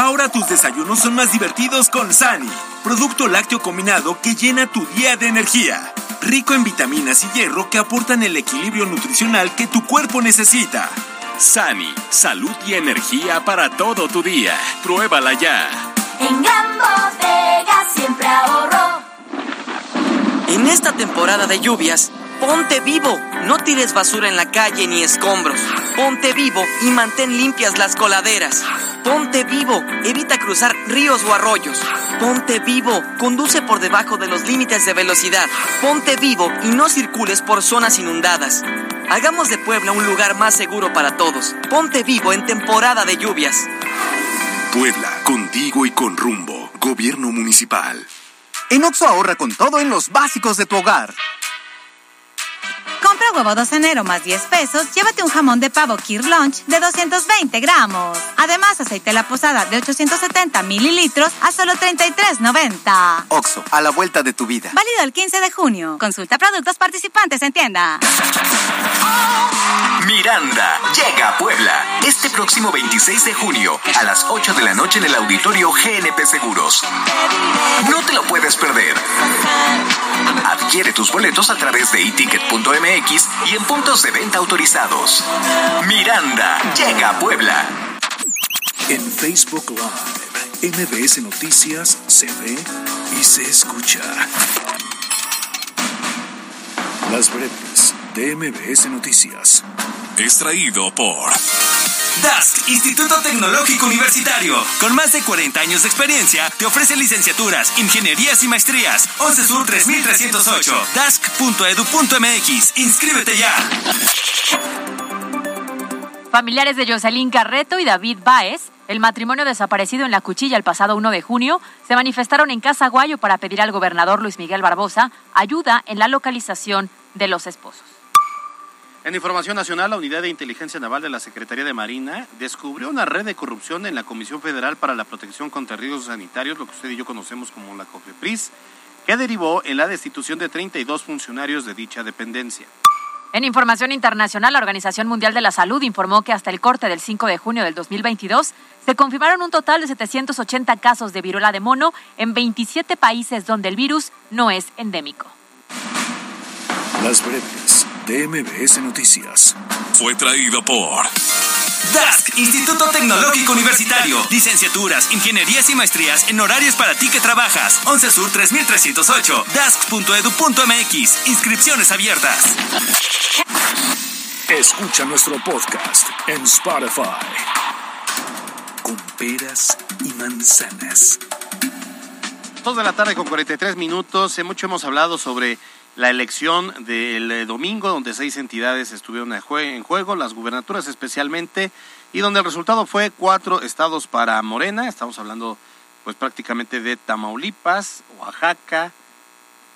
Ahora tus desayunos son más divertidos con Sani, producto lácteo combinado que llena tu día de energía. Rico en vitaminas y hierro que aportan el equilibrio nutricional que tu cuerpo necesita. Sani, salud y energía para todo tu día. Pruébala ya. En Gran Bodega siempre ahorro. En esta temporada de lluvias, ponte vivo. No tires basura en la calle ni escombros. Ponte vivo y mantén limpias las coladeras. Ponte vivo, evita cruzar ríos o arroyos. Ponte vivo, conduce por debajo de los límites de velocidad. Ponte vivo y no circules por zonas inundadas. Hagamos de Puebla un lugar más seguro para todos. Ponte vivo en temporada de lluvias. Puebla, contigo y con rumbo. Gobierno municipal. En Oxo ahorra con todo en los básicos de tu hogar. Compra huevo 2 enero más 10 pesos, llévate un jamón de pavo Kir Lunch de 220 gramos. Además, aceite La Posada de 870 mililitros a solo 33.90. Oxo, a la vuelta de tu vida. Válido el 15 de junio. Consulta productos participantes en tienda. Miranda llega a Puebla este próximo 26 de junio a las 8 de la noche en el auditorio GNP Seguros. No te lo puedes perder. Adquiere tus boletos a través de y en puntos de venta autorizados. Miranda llega a Puebla. En Facebook Live, MBS Noticias se ve y se escucha. Las breves de MBS Noticias. Extraído por DASC, Instituto Tecnológico Universitario. Con más de 40 años de experiencia, te ofrece licenciaturas, ingenierías y maestrías. 11 Sur 3308. DASC.edu.mx. Inscríbete ya. Familiares de Jocelyn Carreto y David Báez, el matrimonio desaparecido en la cuchilla el pasado 1 de junio, se manifestaron en Casa Guayo para pedir al gobernador Luis Miguel Barbosa ayuda en la localización de los esposos. En información nacional, la Unidad de Inteligencia Naval de la Secretaría de Marina descubrió una red de corrupción en la Comisión Federal para la Protección contra Riesgos Sanitarios, lo que usted y yo conocemos como la COFEPRIS, que derivó en la destitución de 32 funcionarios de dicha dependencia. En información internacional, la Organización Mundial de la Salud informó que hasta el corte del 5 de junio del 2022 se confirmaron un total de 780 casos de viruela de mono en 27 países donde el virus no es endémico. Las breves de MBS Noticias. Fue traído por DASC, Instituto Tecnológico Universitario. Licenciaturas, ingenierías y maestrías en horarios para ti que trabajas. 11 Sur 3308. DASC.edu.mx. Inscripciones abiertas. Escucha nuestro podcast en Spotify. Con peras y manzanas. Dos de la tarde con 43 minutos. Mucho hemos hablado sobre la elección del eh, domingo, donde seis entidades estuvieron en jue- en juego, las gubernaturas especialmente, y donde el resultado fue cuatro estados para Morena. Estamos hablando, pues prácticamente de Tamaulipas, Oaxaca,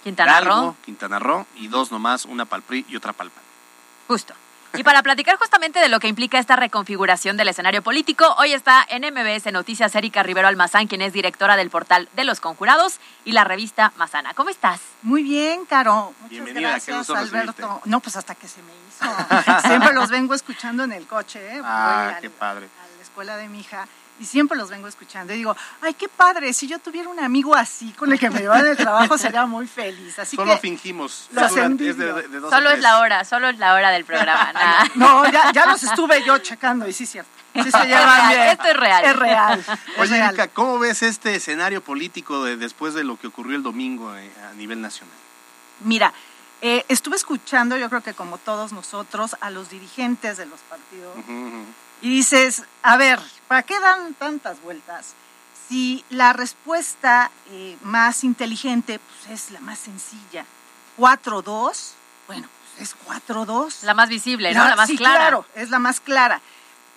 Quintana Roo. Quintana Roo, y dos nomás, una para el PRI y otra para el PAN. Justo. Y para platicar justamente de lo que implica esta reconfiguración del escenario político, hoy está en MBS Noticias Erika Rivero Almazán, quien es directora del portal de los conjurados y la revista Mazana. ¿Cómo estás? Muy bien, Caro. Muchas Bienvenida, gracias, qué gusto Alberto. No, pues hasta que se me hizo. Siempre los vengo escuchando en el coche, ¿eh? Ah, Voy qué al- padre. a la escuela de mi hija y siempre los vengo escuchando. Y digo, ay, qué padre, si yo tuviera un amigo así con el que me llevara del trabajo sería muy feliz. Así Solo que fingimos. los es de, de dos Solo es la hora, solo es la hora del programa. No, ya, ya los estuve yo checando y sí es cierto. Sí se Es llevan real, bien. esto es real. Es real. Oye. Erika, ¿cómo ves este escenario político de- después de lo que ocurrió el domingo eh, a nivel nacional? Mira, eh, estuve escuchando, yo creo que como todos nosotros, a los dirigentes de los partidos. Y dices, a ver, ¿para qué dan tantas vueltas? Si la respuesta eh, más inteligente pues, es la más sencilla, 4-2, bueno, pues es 4-2. La más visible, ¿no? La más sí, clara. claro, es la más clara.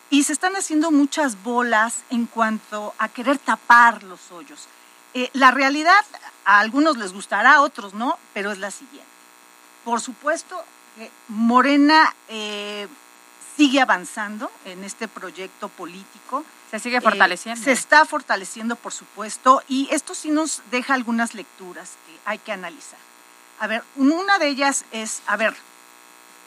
Y se están haciendo muchas bolas en cuanto a querer tapar los hoyos. Eh, la realidad a algunos les gustará, a otros no, pero es la siguiente. Por supuesto que Morena eh, sigue avanzando en este proyecto político. Se sigue Eh, fortaleciendo. se está fortaleciendo, por supuesto, y esto sí nos deja algunas lecturas que hay que analizar. A ver, una de ellas es, a ver,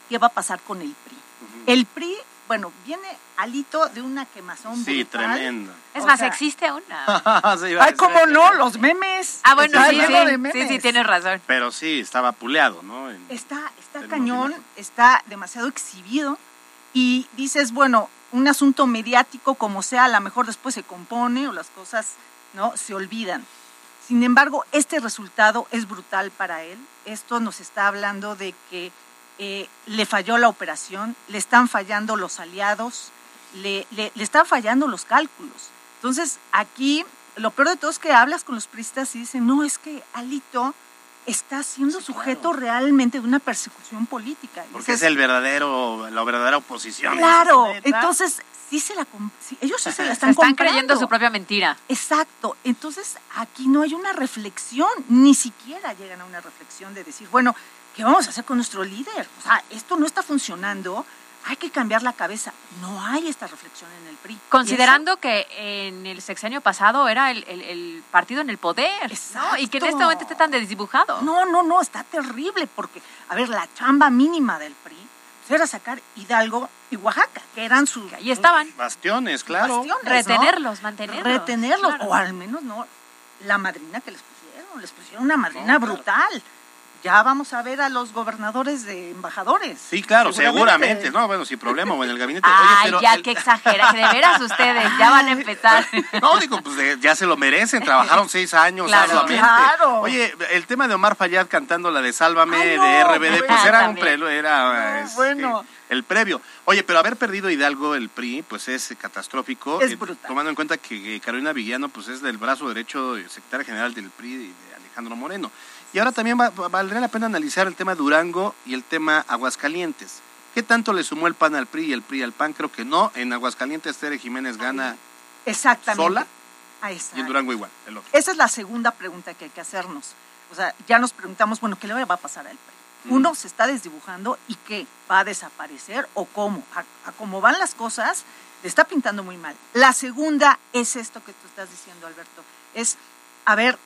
¿qué va a pasar con el PRI? El PRI, bueno, viene alito de una quemazón Sí, brutal. tremendo. Es O más, sea, existe aún. Se iba a Ay, cómo no, los memes. Ah, bueno, Está sí, de sí, sí, memes. sí, tienes razón. Pero sí, estaba puleado, ¿no? En- Está, está cañón, está demasiado exhibido y dices, bueno, un asunto mediático como sea, a lo mejor después se compone o las cosas no se olvidan. Sin embargo, este resultado es brutal para él. Esto nos está hablando de que eh, le falló la operación, le están fallando los aliados, le, le- le están fallando los cálculos. Entonces, aquí lo peor de todo es que hablas con los pristas y dicen, no, es que Alito está siendo sujeto realmente de una persecución política. Y Porque es el verdadero, la verdadera oposición. Claro, entonces sí se la sí, ellos sí se la Se están, están comprando. creyendo su propia mentira. Exacto. Entonces aquí no hay una reflexión, ni siquiera llegan a una reflexión de decir, bueno, ¿qué vamos a hacer con nuestro líder? O sea, esto no está funcionando, hay que cambiar la cabeza. No hay esta reflexión en el PRI. Considerando que en el sexenio pasado era el, el- el partido en el poder, ¿no? Y que en este momento esté tan desdibujado. No, no, no, está terrible porque, a ver, la chamba mínima del PRI pues, era sacar Hidalgo y Oaxaca, que eran sus... Ahí estaban. Bastiones, claro. bastiones, ¿no? Retenerlos, mantenerlos. Retenerlos, claro. o al menos no la madrina que les pusieron, les pusieron una madrina brutal. Ya vamos a ver a los gobernadores de embajadores. Sí, claro, seguramente. No, bueno, sin problema, o en el gabinete. Oye, Ay, pero ya, el- que exagera, que de veras ustedes ya van a empezar. No, digo, pues de- ya se lo merecen, trabajaron seis años Claro. arduamente. Claro. Oye, el tema de Omar Fayad cantando la de Sálvame Ay, no, de RBD, pues era un prelo, era No, este, bueno. el previo. Oye, pero haber perdido Hidalgo, el PRI, pues es catastrófico. Es eh, brutal. tomando en cuenta que eh, Carolina Villano, pues es del brazo derecho eh, secretaria general del PRI de Alejandro Moreno. Y ahora también va- va- valdría la pena analizar el tema Durango y el tema Aguascalientes. ¿Qué tanto le sumó el PAN al PRI y el PRI al PAN? Creo que no. En Aguascalientes Tere Jiménez gana Exactamente. sola Ahí y en Durango igual. El otro. Esa es la segunda pregunta que hay que hacernos. O sea, ya nos preguntamos, bueno, ¿qué le va a pasar al PRI? Mm. Uno se está desdibujando y qué, va a desaparecer o cómo. A, a cómo van las cosas, le está pintando muy mal. La segunda es esto que tú estás diciendo, Alberto. Es, a ver,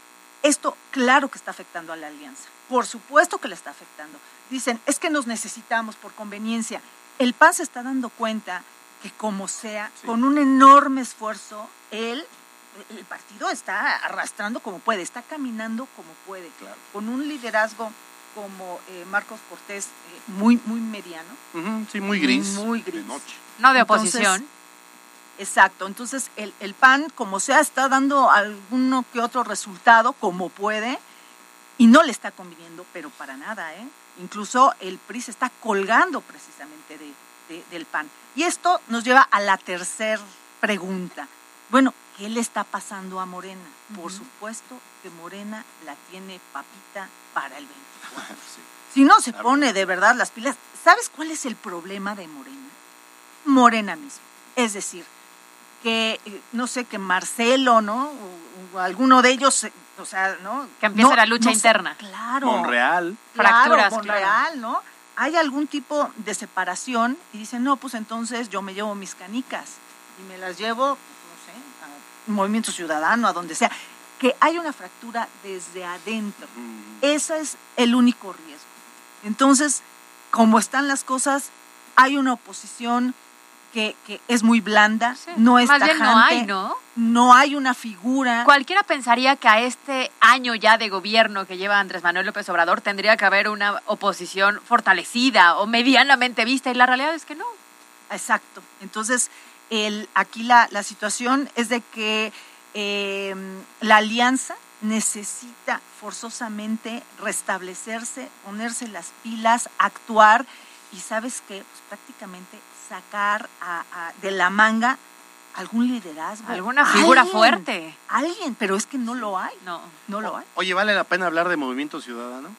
esto claro que está afectando a la alianza. Por supuesto que le está afectando. Dicen, es que nos necesitamos por conveniencia. El PAN se está dando cuenta que como sea, con un enorme esfuerzo, él, el partido está arrastrando como puede, está caminando como puede, con un liderazgo como eh, Marcos Cortés, eh, muy, muy mediano. Sí, muy gris. Muy de gris. noche. No de Entonces, oposición. Exacto, entonces el, el PAN, como sea, está dando alguno que otro resultado, como puede, y no le está conviniendo, pero para nada, ¿eh? Incluso el PRI se está colgando precisamente de, de- del PAN. Y esto nos lleva a la tercera pregunta. Bueno, ¿qué le está pasando a Morena? Por supuesto que Morena la tiene papita para el 24. Si no se pone de verdad las pilas, ¿sabes cuál es el problema de Morena? Morena mismo. Es decir, que, no sé, que Marcelo, ¿no? O, o alguno de ellos, o sea, ¿no? Que empiece No- la lucha no sé, interna. claro. Monreal. Claro, Fracturas, Monreal, ¿no? hay algún tipo de separación y dicen, no, pues entonces yo me llevo mis canicas y me las llevo, no sé, a Movimiento Ciudadano, a donde sea. Que hay una fractura desde adentro. Ese es el único riesgo. Entonces, como están las cosas, hay una oposición que, que es muy blanda, no es Más bien no tajante, hay, ¿no? no hay una figura. Cualquiera pensaría que a este año ya de gobierno que lleva Andrés Manuel López Obrador tendría que haber una oposición fortalecida o medianamente vista y la realidad es que no. Exacto. Entonces, el, aquí la, la situación es de que eh, la alianza necesita forzosamente restablecerse, ponerse las pilas, actuar y sabes qué, pues prácticamente sacar a- a- de la manga algún liderazgo. Alguna figura Alguien, fuerte. Alguien, pero es que no lo hay. No. No lo hay. Oye, ¿vale la pena hablar de Movimiento Ciudadano?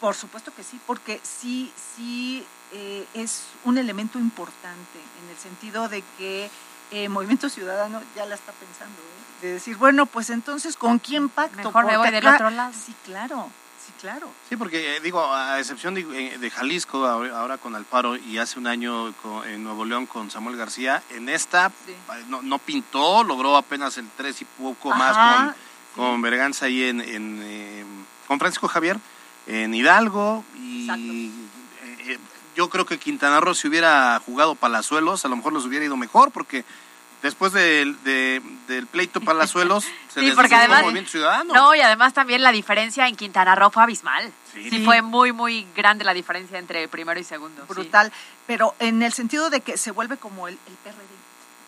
Por supuesto que sí, porque sí, sí eh, es un elemento importante en el sentido de que eh, Movimiento Ciudadano ya la está pensando, ¿eh? de decir, bueno, pues entonces, ¿con quién pacto? Mejor me Porque voy del acá- otro lado. Sí, claro, sí, claro. Sí, porque eh, digo, a excepción de, eh, de Jalisco, ahora con Alfaro y hace un año con- en Nuevo León con Samuel García, en esta no, no pintó, logró apenas el 3 y poco más con, con Berganza ahí en, en, eh, con Francisco Javier, en Hidalgo. Y eh, yo creo que Quintana Roo si hubiera jugado Palazuelos, a lo mejor les hubiera ido mejor, porque después del, de- del pleito Palazuelos se Sí, les porque además- Movimiento Ciudadano. No, y además también la diferencia en Quintana Roo fue abismal. Sí, Sí. fue muy, muy grande la diferencia entre primero y segundo. sí. brutal, pero en el sentido de que se vuelve como el, el PRD.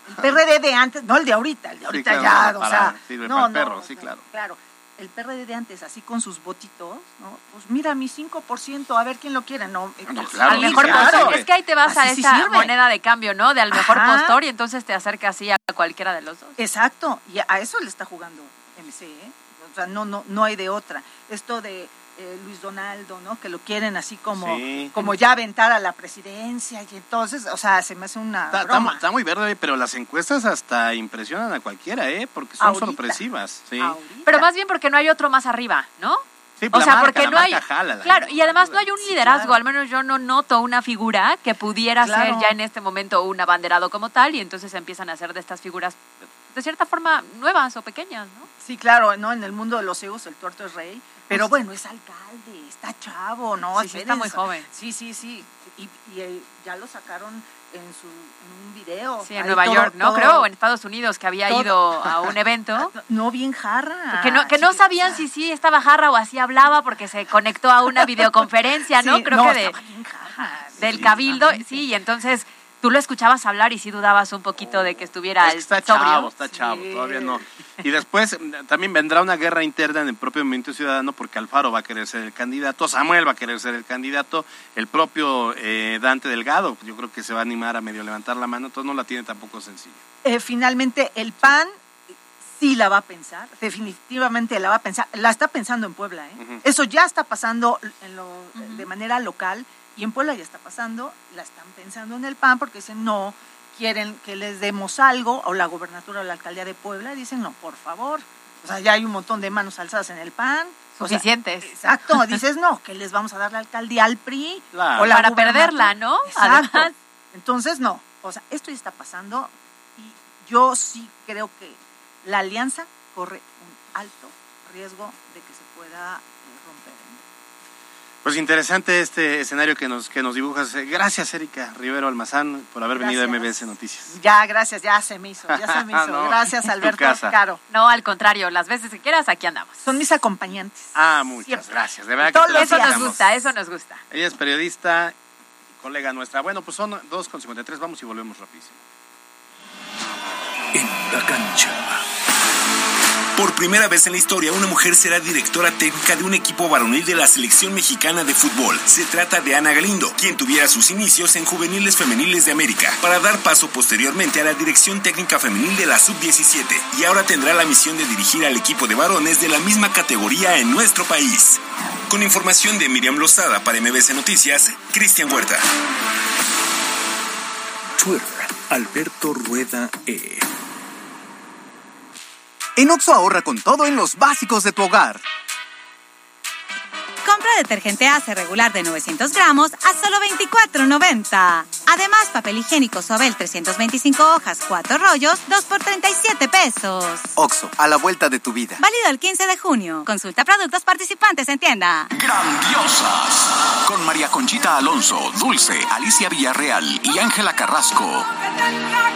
El PRD de antes, no el de ahorita, el de Sí, ahorita claro, ya, o para- sea, sirve no, para el perro, sí, claro. Claro, el PRD de antes, así con sus votitos, ¿no? Pues mira, mi 5%, a ver quién lo quiere, ¿no? claro, al mejor sí. Es que ahí te vas a sí esa sirve. moneda de cambio, ¿no? De al mejor Ajá. postor y entonces te acercas así a cualquiera de los dos. Exacto, y a eso le está jugando MC, ¿eh? O sea, no, no, no hay de otra. Esto de eh, Luis Donaldo, ¿no? Que lo quieren así como, Sí. como ya aventar a la presidencia y entonces, o sea, se me hace una Está, broma. está muy verde, pero las encuestas hasta impresionan a cualquiera, ¿eh? Porque son Ahorita. sorpresivas. Sí. Pero más bien porque no hay otro más arriba, ¿no? Sí, o la sea, marca, porque la no hay. jala, claro, y además no hay un Sí, liderazgo, claro. al menos yo no noto una figura que pudiera Claro. ser ya en este momento un abanderado como tal, y entonces empiezan a hacer de estas figuras de cierta forma nuevas o pequeñas, ¿no? Sí, claro, ¿no? En el mundo de los ciegos el tuerto es rey. Pero bueno, es alcalde, está chavo, ¿no? Sí, sí, está muy joven. Sí, sí, sí. Y, y, eh, ya lo sacaron en, su, en un video. Sí, en Nueva todo- York, ¿no? todo- Creo, o en Estados Unidos, que había todo- ido a un evento. No bien jarra. Que no, que no sabían si sí estaba jarra o así hablaba porque se conectó a una videoconferencia, ¿no? Sí, Creo no, que de, estaba bien jarra. del cabildo, sí, y entonces tú lo escuchabas hablar y sí dudabas un poquito de que estuviera Es que está sobrio. chavo, está chavo, todavía no. Y después mm, también vendrá una guerra interna en el propio Movimiento Ciudadano porque Alfaro va a querer ser el candidato, Samuel va a querer ser el candidato, el propio eh, Dante Delgado, yo creo que se va a animar a medio levantar la mano, entonces no la tiene tampoco sencilla. Eh, finalmente, el PAN sí la va a pensar, definitivamente la va a pensar, la está pensando en Puebla, ¿eh? Eso ya está pasando en lo- de manera local y en Puebla ya está pasando, la están pensando en el PAN porque dicen no, quieren que les demos algo, o la gobernatura o la alcaldía de Puebla, dicen no, por favor. O sea, ya hay un montón de manos alzadas en el PAN. O sea, Suficientes. exacto, dices no, que les vamos a dar la alcaldía al PRI Claro. o la Para perderla, ¿no? Exacto. Además. Entonces, no, o sea, esto ya está pasando y yo sí creo que la alianza corre un alto riesgo de que se pueda. Pues interesante este escenario que nos, que nos dibujas. Gracias, Erika Rivero Almazán, por haber venido a. MBS Noticias. Ya, gracias, ya se me hizo, ya se me hizo. No, gracias, Alberto. Caro. No, al contrario, las veces que quieras, aquí andamos. Son mis acompañantes. Ah, muchas Siempre. gracias. De verdad Todos que Eso nos gusta, eso nos gusta. Ella es periodista y colega nuestra. Bueno, pues son 2.53, vamos y volvemos rapidísimo. En la cancha. Por primera vez en la historia, una mujer será directora técnica de un equipo varonil de la selección mexicana de fútbol. Se trata de Ana Galindo, quien tuviera sus inicios en Juveniles Femeniles de América, para dar paso posteriormente a la dirección técnica femenil de la Sub-17, y ahora tendrá la misión de dirigir al equipo de varones de la misma categoría en nuestro país. Con información de Miriam Lozada para MBC Noticias, Cristian Huerta. Twitter, Alberto Rueda E. En Oxo ahorra con todo en los básicos de tu hogar. Compra detergente ACE regular de 900 gramos a solo 24.90. Además, papel higiénico Sobel 325 hojas, 4 rollos, 2 por 37 pesos. Oxo, a la vuelta de tu vida. Válido el 15 de junio. Consulta productos participantes en tienda. Grandiosas. Con María Conchita Alonso, Dulce, Alicia Villarreal y Ángela Carrasco.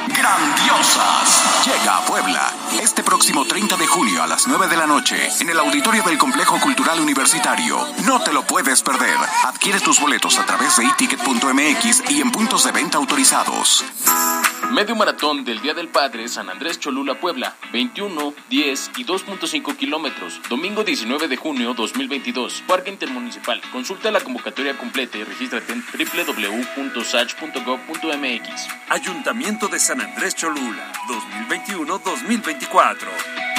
Grandiosas. Llega a Puebla. Este próximo 30 de junio a las 9 de la noche en el auditorio del Complejo Cultural Universitario. No te lo puedes perder. Adquiere tus boletos a través de iticket.mx y en puntos de venta autorizados. Medio maratón del Día del Padre San Andrés Cholula Puebla, 21, 10 y 2.5 kilómetros, domingo 19 de junio 2022, Parque Intermunicipal. Consulta la convocatoria completa y regístrate en www.sach.gov.mx. Ayuntamiento de San Andrés Cholula, 2021-2024.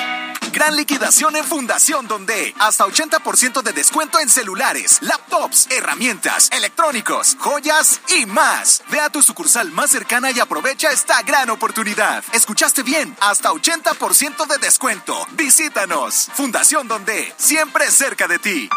Gran liquidación en Fundación Donde. Hasta 80% de descuento en celulares, laptops, herramientas, electrónicos, joyas y más. Ve a tu sucursal más cercana y aprovecha esta gran oportunidad. Escuchaste bien, hasta 80% de descuento. Visítanos. Fundación Donde, siempre cerca de ti.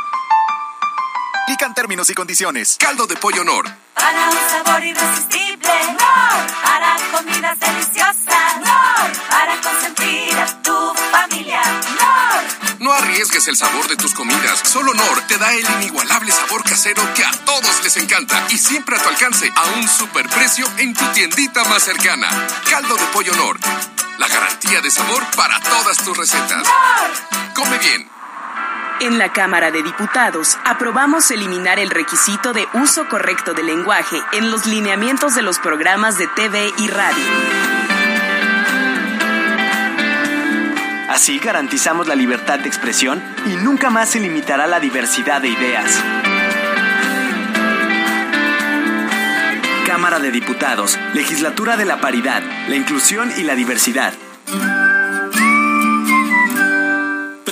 Aplican términos y condiciones. Caldo de pollo Nor. Para un sabor irresistible, no. Para comidas deliciosas, no. Para consentir familia, no. No arriesgues el sabor de tus comidas. Solo Nor te da el inigualable sabor casero que a todos les encanta y siempre a tu alcance a un superprecio en tu tiendita más cercana. Caldo de pollo Nor. La garantía de sabor para todas tus recetas. Come bien. En la Cámara de Diputados aprobamos eliminar el requisito de uso correcto del lenguaje en los lineamientos de los programas de TV y radio. Así garantizamos la libertad de expresión y nunca más se limitará la diversidad de ideas. Cámara de Diputados, Legislatura de la Paridad, la Inclusión y la Diversidad.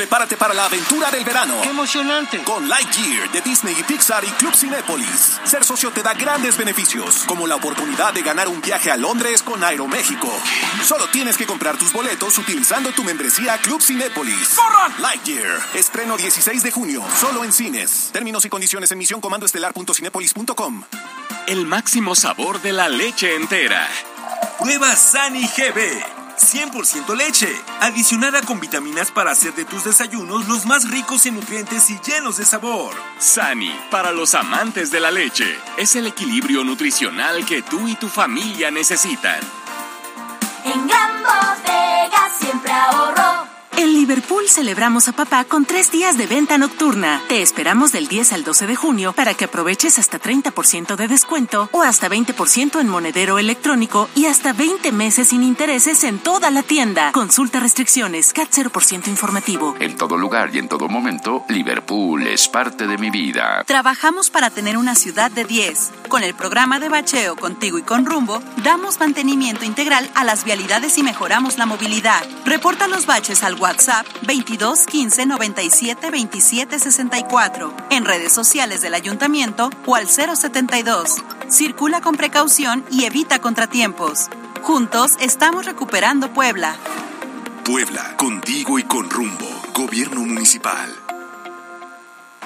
Prepárate para la aventura del verano. ¡Qué emocionante! Con Lightyear de Disney y Pixar y Club Cinépolis. Ser socio te da grandes beneficios, como la oportunidad de ganar un viaje a Londres con Aeroméxico. Solo tienes que comprar tus boletos utilizando tu membresía Club Cinépolis. ¡Corran! Lightyear. Estreno 16 de junio, solo en cines. Términos y condiciones en misión comandoestelar.cinépolis.com. El máximo sabor de la leche entera. Prueba Sani GB. 100% leche, adicionada con vitaminas para hacer de tus desayunos los más ricos en nutrientes y llenos de sabor. Sani, para los amantes de la leche, es el equilibrio nutricional que tú y tu familia necesitan. En Gran Bodega siempre ahorro. En Liverpool celebramos a papá con tres días de venta nocturna. Te esperamos del 10 al 12 de junio para que aproveches hasta 30% de descuento o hasta 20% en monedero electrónico y hasta 20 meses sin intereses en toda la tienda. Consulta restricciones, CAT 0% informativo. En todo lugar y en todo momento, Liverpool es parte de mi vida. Trabajamos para tener una ciudad de 10. Con el programa de bacheo Contigo y con Rumbo, damos mantenimiento integral a las vialidades y mejoramos la movilidad. Reporta los baches al WhatsApp 22 15 97 27 64, en redes sociales del ayuntamiento o al 072. Circula con precaución y evita contratiempos. Juntos estamos recuperando Puebla. Puebla, contigo y con rumbo. Gobierno municipal.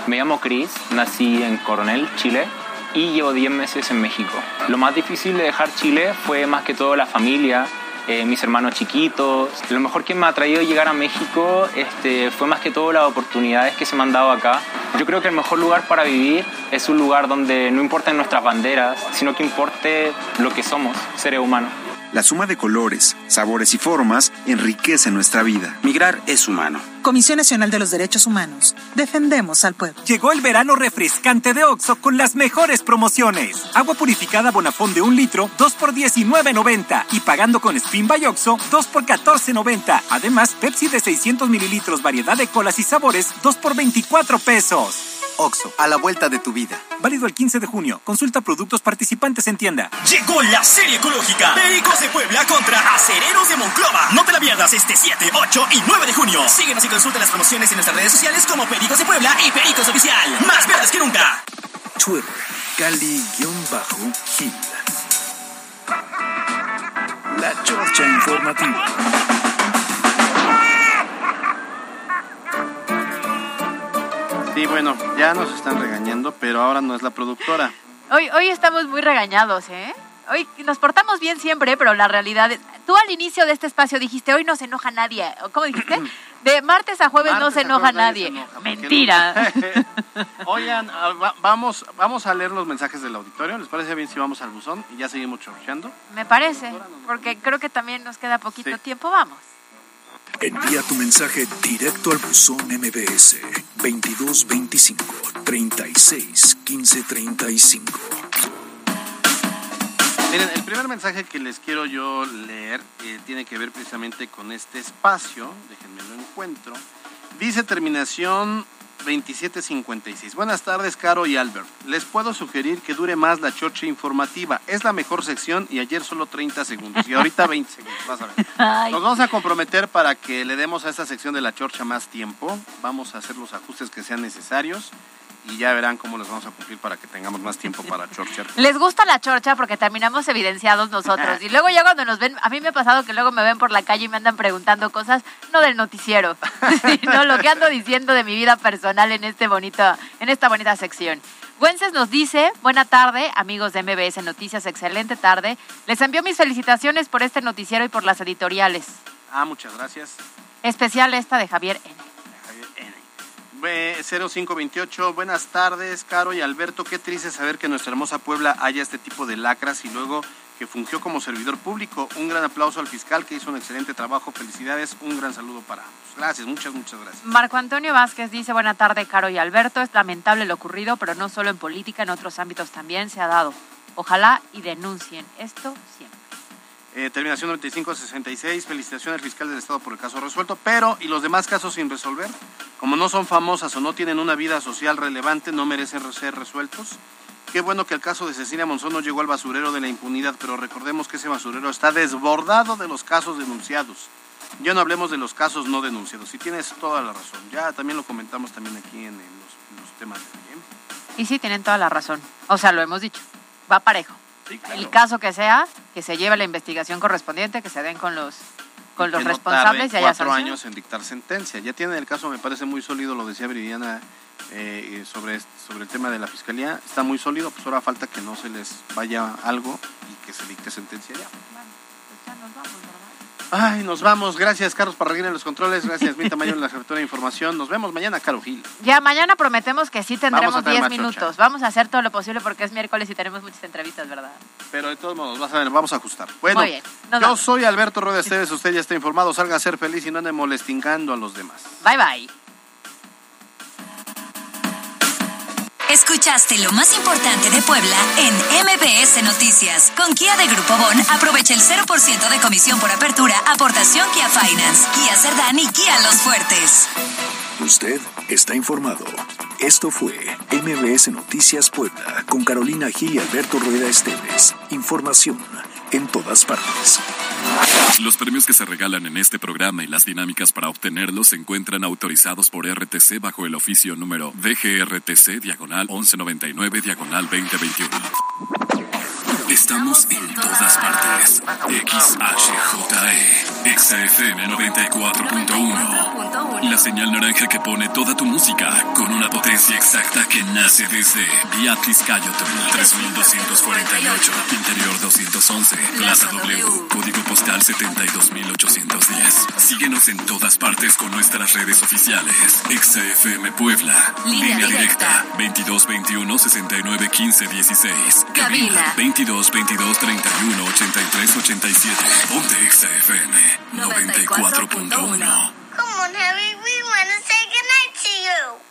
Me llamo Chris, nací en Coronel, Chile, y llevo 10 meses en México. Lo más difícil de dejar Chile fue más que todo la familia, eh, mis hermanos chiquitos. Lo mejor que me ha traído llegar a México este, fue más que todo las oportunidades que se me han dado acá. Yo creo que el mejor lugar para vivir es un lugar donde no importen nuestras banderas, sino que importe lo que somos, seres humanos. La suma de colores, sabores y formas enriquece nuestra vida. Migrar es humano. Comisión Nacional de los Derechos Humanos. Defendemos al pueblo. Llegó el verano refrescante de Oxo con las mejores promociones. Agua purificada Bonafón de un litro, 2 por 19.90. Y pagando con Spin by Oxo, 2 por 14.90. Además, Pepsi de 600 mililitros, variedad de colas y sabores, 2 por 24 pesos. Oxo, a la vuelta de tu vida. Válido el 15 de junio. Consulta productos participantes en tienda. Llegó la serie ecológica. Pericos de Puebla contra Acereros de Monclova. No te la pierdas este 7, 8 y 9 de junio. Síguenos y consulta las promociones en nuestras redes sociales como Pericos de Puebla y Pericos Oficial. Más verdes que nunca. Twitter, Cali-Gil. La Chorcha Informativa. Sí, bueno, ya nos están regañando, pero ahora no es la productora. Hoy, hoy estamos muy regañados, ¿eh? Hoy nos portamos bien siempre, pero la realidad es... Tú al inicio de este espacio dijiste, hoy no se enoja nadie. ¿Cómo dijiste? De martes a jueves no Martes se a enoja nadie se enoja, Mentira. Oigan, ah, va- vamos, vamos a leer los mensajes del auditorio. ¿Les parece bien si vamos al buzón y ya seguimos chorreando? Me parece, porque creo que también nos queda poquito Sí. tiempo. Vamos. Envía tu mensaje directo al buzón MBS 2225 36 15 35. Miren, el primer mensaje que les quiero yo leer eh, tiene que ver precisamente con este espacio. Déjenme lo encuentro. Dice terminación 2756. Buenas tardes, Caro y Albert. Les puedo sugerir que dure más la chorcha informativa. Es la mejor sección y ayer solo 30 segundos. Y ahorita 20 segundos. Vas a ver. Ay. Nos vamos a comprometer para que le demos a esta sección de la chorcha más tiempo. Vamos a hacer los ajustes que sean necesarios. Y ya verán cómo los vamos a cumplir para que tengamos más tiempo para chorchear. Les gusta la chorcha porque terminamos evidenciados nosotros. Y luego ya cuando nos ven, a mí me ha pasado que luego me ven por la calle y me andan preguntando cosas, no del noticiero, sino lo que ando diciendo de mi vida personal en, este bonito, en esta bonita sección. Güences nos dice, buena tarde, amigos de MBS Noticias, excelente tarde. Les envío mis felicitaciones por este noticiero y por las editoriales. Ah, muchas gracias. Especial esta de Javier N. Ve- 0528, buenas tardes, Caro y Alberto. Qué triste saber que nuestra hermosa Puebla haya este tipo de lacras y luego que fungió como servidor público. Un gran aplauso al fiscal que hizo un excelente trabajo. Felicidades, un gran saludo para ambos. Gracias, muchas, muchas gracias. Marco Antonio Vázquez dice, buena tarde, Caro y Alberto. Es lamentable lo ocurrido, pero no solo en política, en otros ámbitos también se ha dado. Ojalá y denuncien esto siempre. Eh, terminación 9566, felicitaciones al fiscal del Estado por el caso resuelto, pero ¿y los demás casos sin resolver? Como no son famosas o no tienen una vida social relevante, no merecen ser resueltos. Qué bueno que el caso de Cecilia Monzón no llegó al basurero de la impunidad, pero recordemos que ese basurero está desbordado de los casos denunciados. Ya no hablemos de los casos no denunciados. Y tienes toda la razón. Ya también lo comentamos también aquí en, en los, en los temas de hoy. Y sí, tienen toda la razón. O sea, lo hemos dicho. Va parejo. claro. El caso que sea, que se lleve la investigación correspondiente, que se den con los, con los que no responsables y tarde haya cuatro sanción. años en dictar sentencia. Ya tienen el caso, me parece muy sólido, lo decía Viridiana eh, sobre, sobre el tema de la fiscalía. Está muy sólido, pues ahora falta que no se les vaya algo y que se dicte sentencia ya. Ay, nos vamos. Gracias, Carlos Parraguín en los controles. Gracias, Mita Mayor en la jefatura de información. Nos vemos mañana, Caro Gil. Ya mañana prometemos que sí tendremos tener 10 más minutos. Vamos a hacer todo lo posible porque es miércoles y tenemos muchas entrevistas, ¿verdad? Pero de todos modos, vas a ver, vamos a ajustar. Bueno, Muy bien, yo vamos. soy Alberto Rueda Esteves. Usted ya está informado. Salga a ser feliz y no ande molestingando a los demás. Bye bye. Escuchaste lo más importante de Puebla en MBS Noticias. Con Kia de Grupo Bon, aprovecha el 0% de comisión por apertura, aportación Kia Finance, Kia Cerdán y Kia Los Fuertes. Usted está informado. Esto fue MBS Noticias Puebla con Carolina Gil y Alberto Rueda Esteves. Información en todas partes. Los premios que se regalan en este programa y las dinámicas para obtenerlos se encuentran autorizados por RTC bajo el oficio número DGRTC diagonal 1199 diagonal 2021. Estamos en todas partes. XHJE, XFM 94.1. La señal naranja que pone toda tu música con una potencia exacta que nace desde Beatriz Cayoton, 3248, Interior 211, Plaza W, Código Postal 72810. Síguenos en todas partes con nuestras redes oficiales. XFM Puebla, Línea directa. directa, 2221 69 15 16. Cabina. Cabina 22 22 31 83 87. Ponte XFM 94.1. Come on, Harry, we want to say goodnight to you.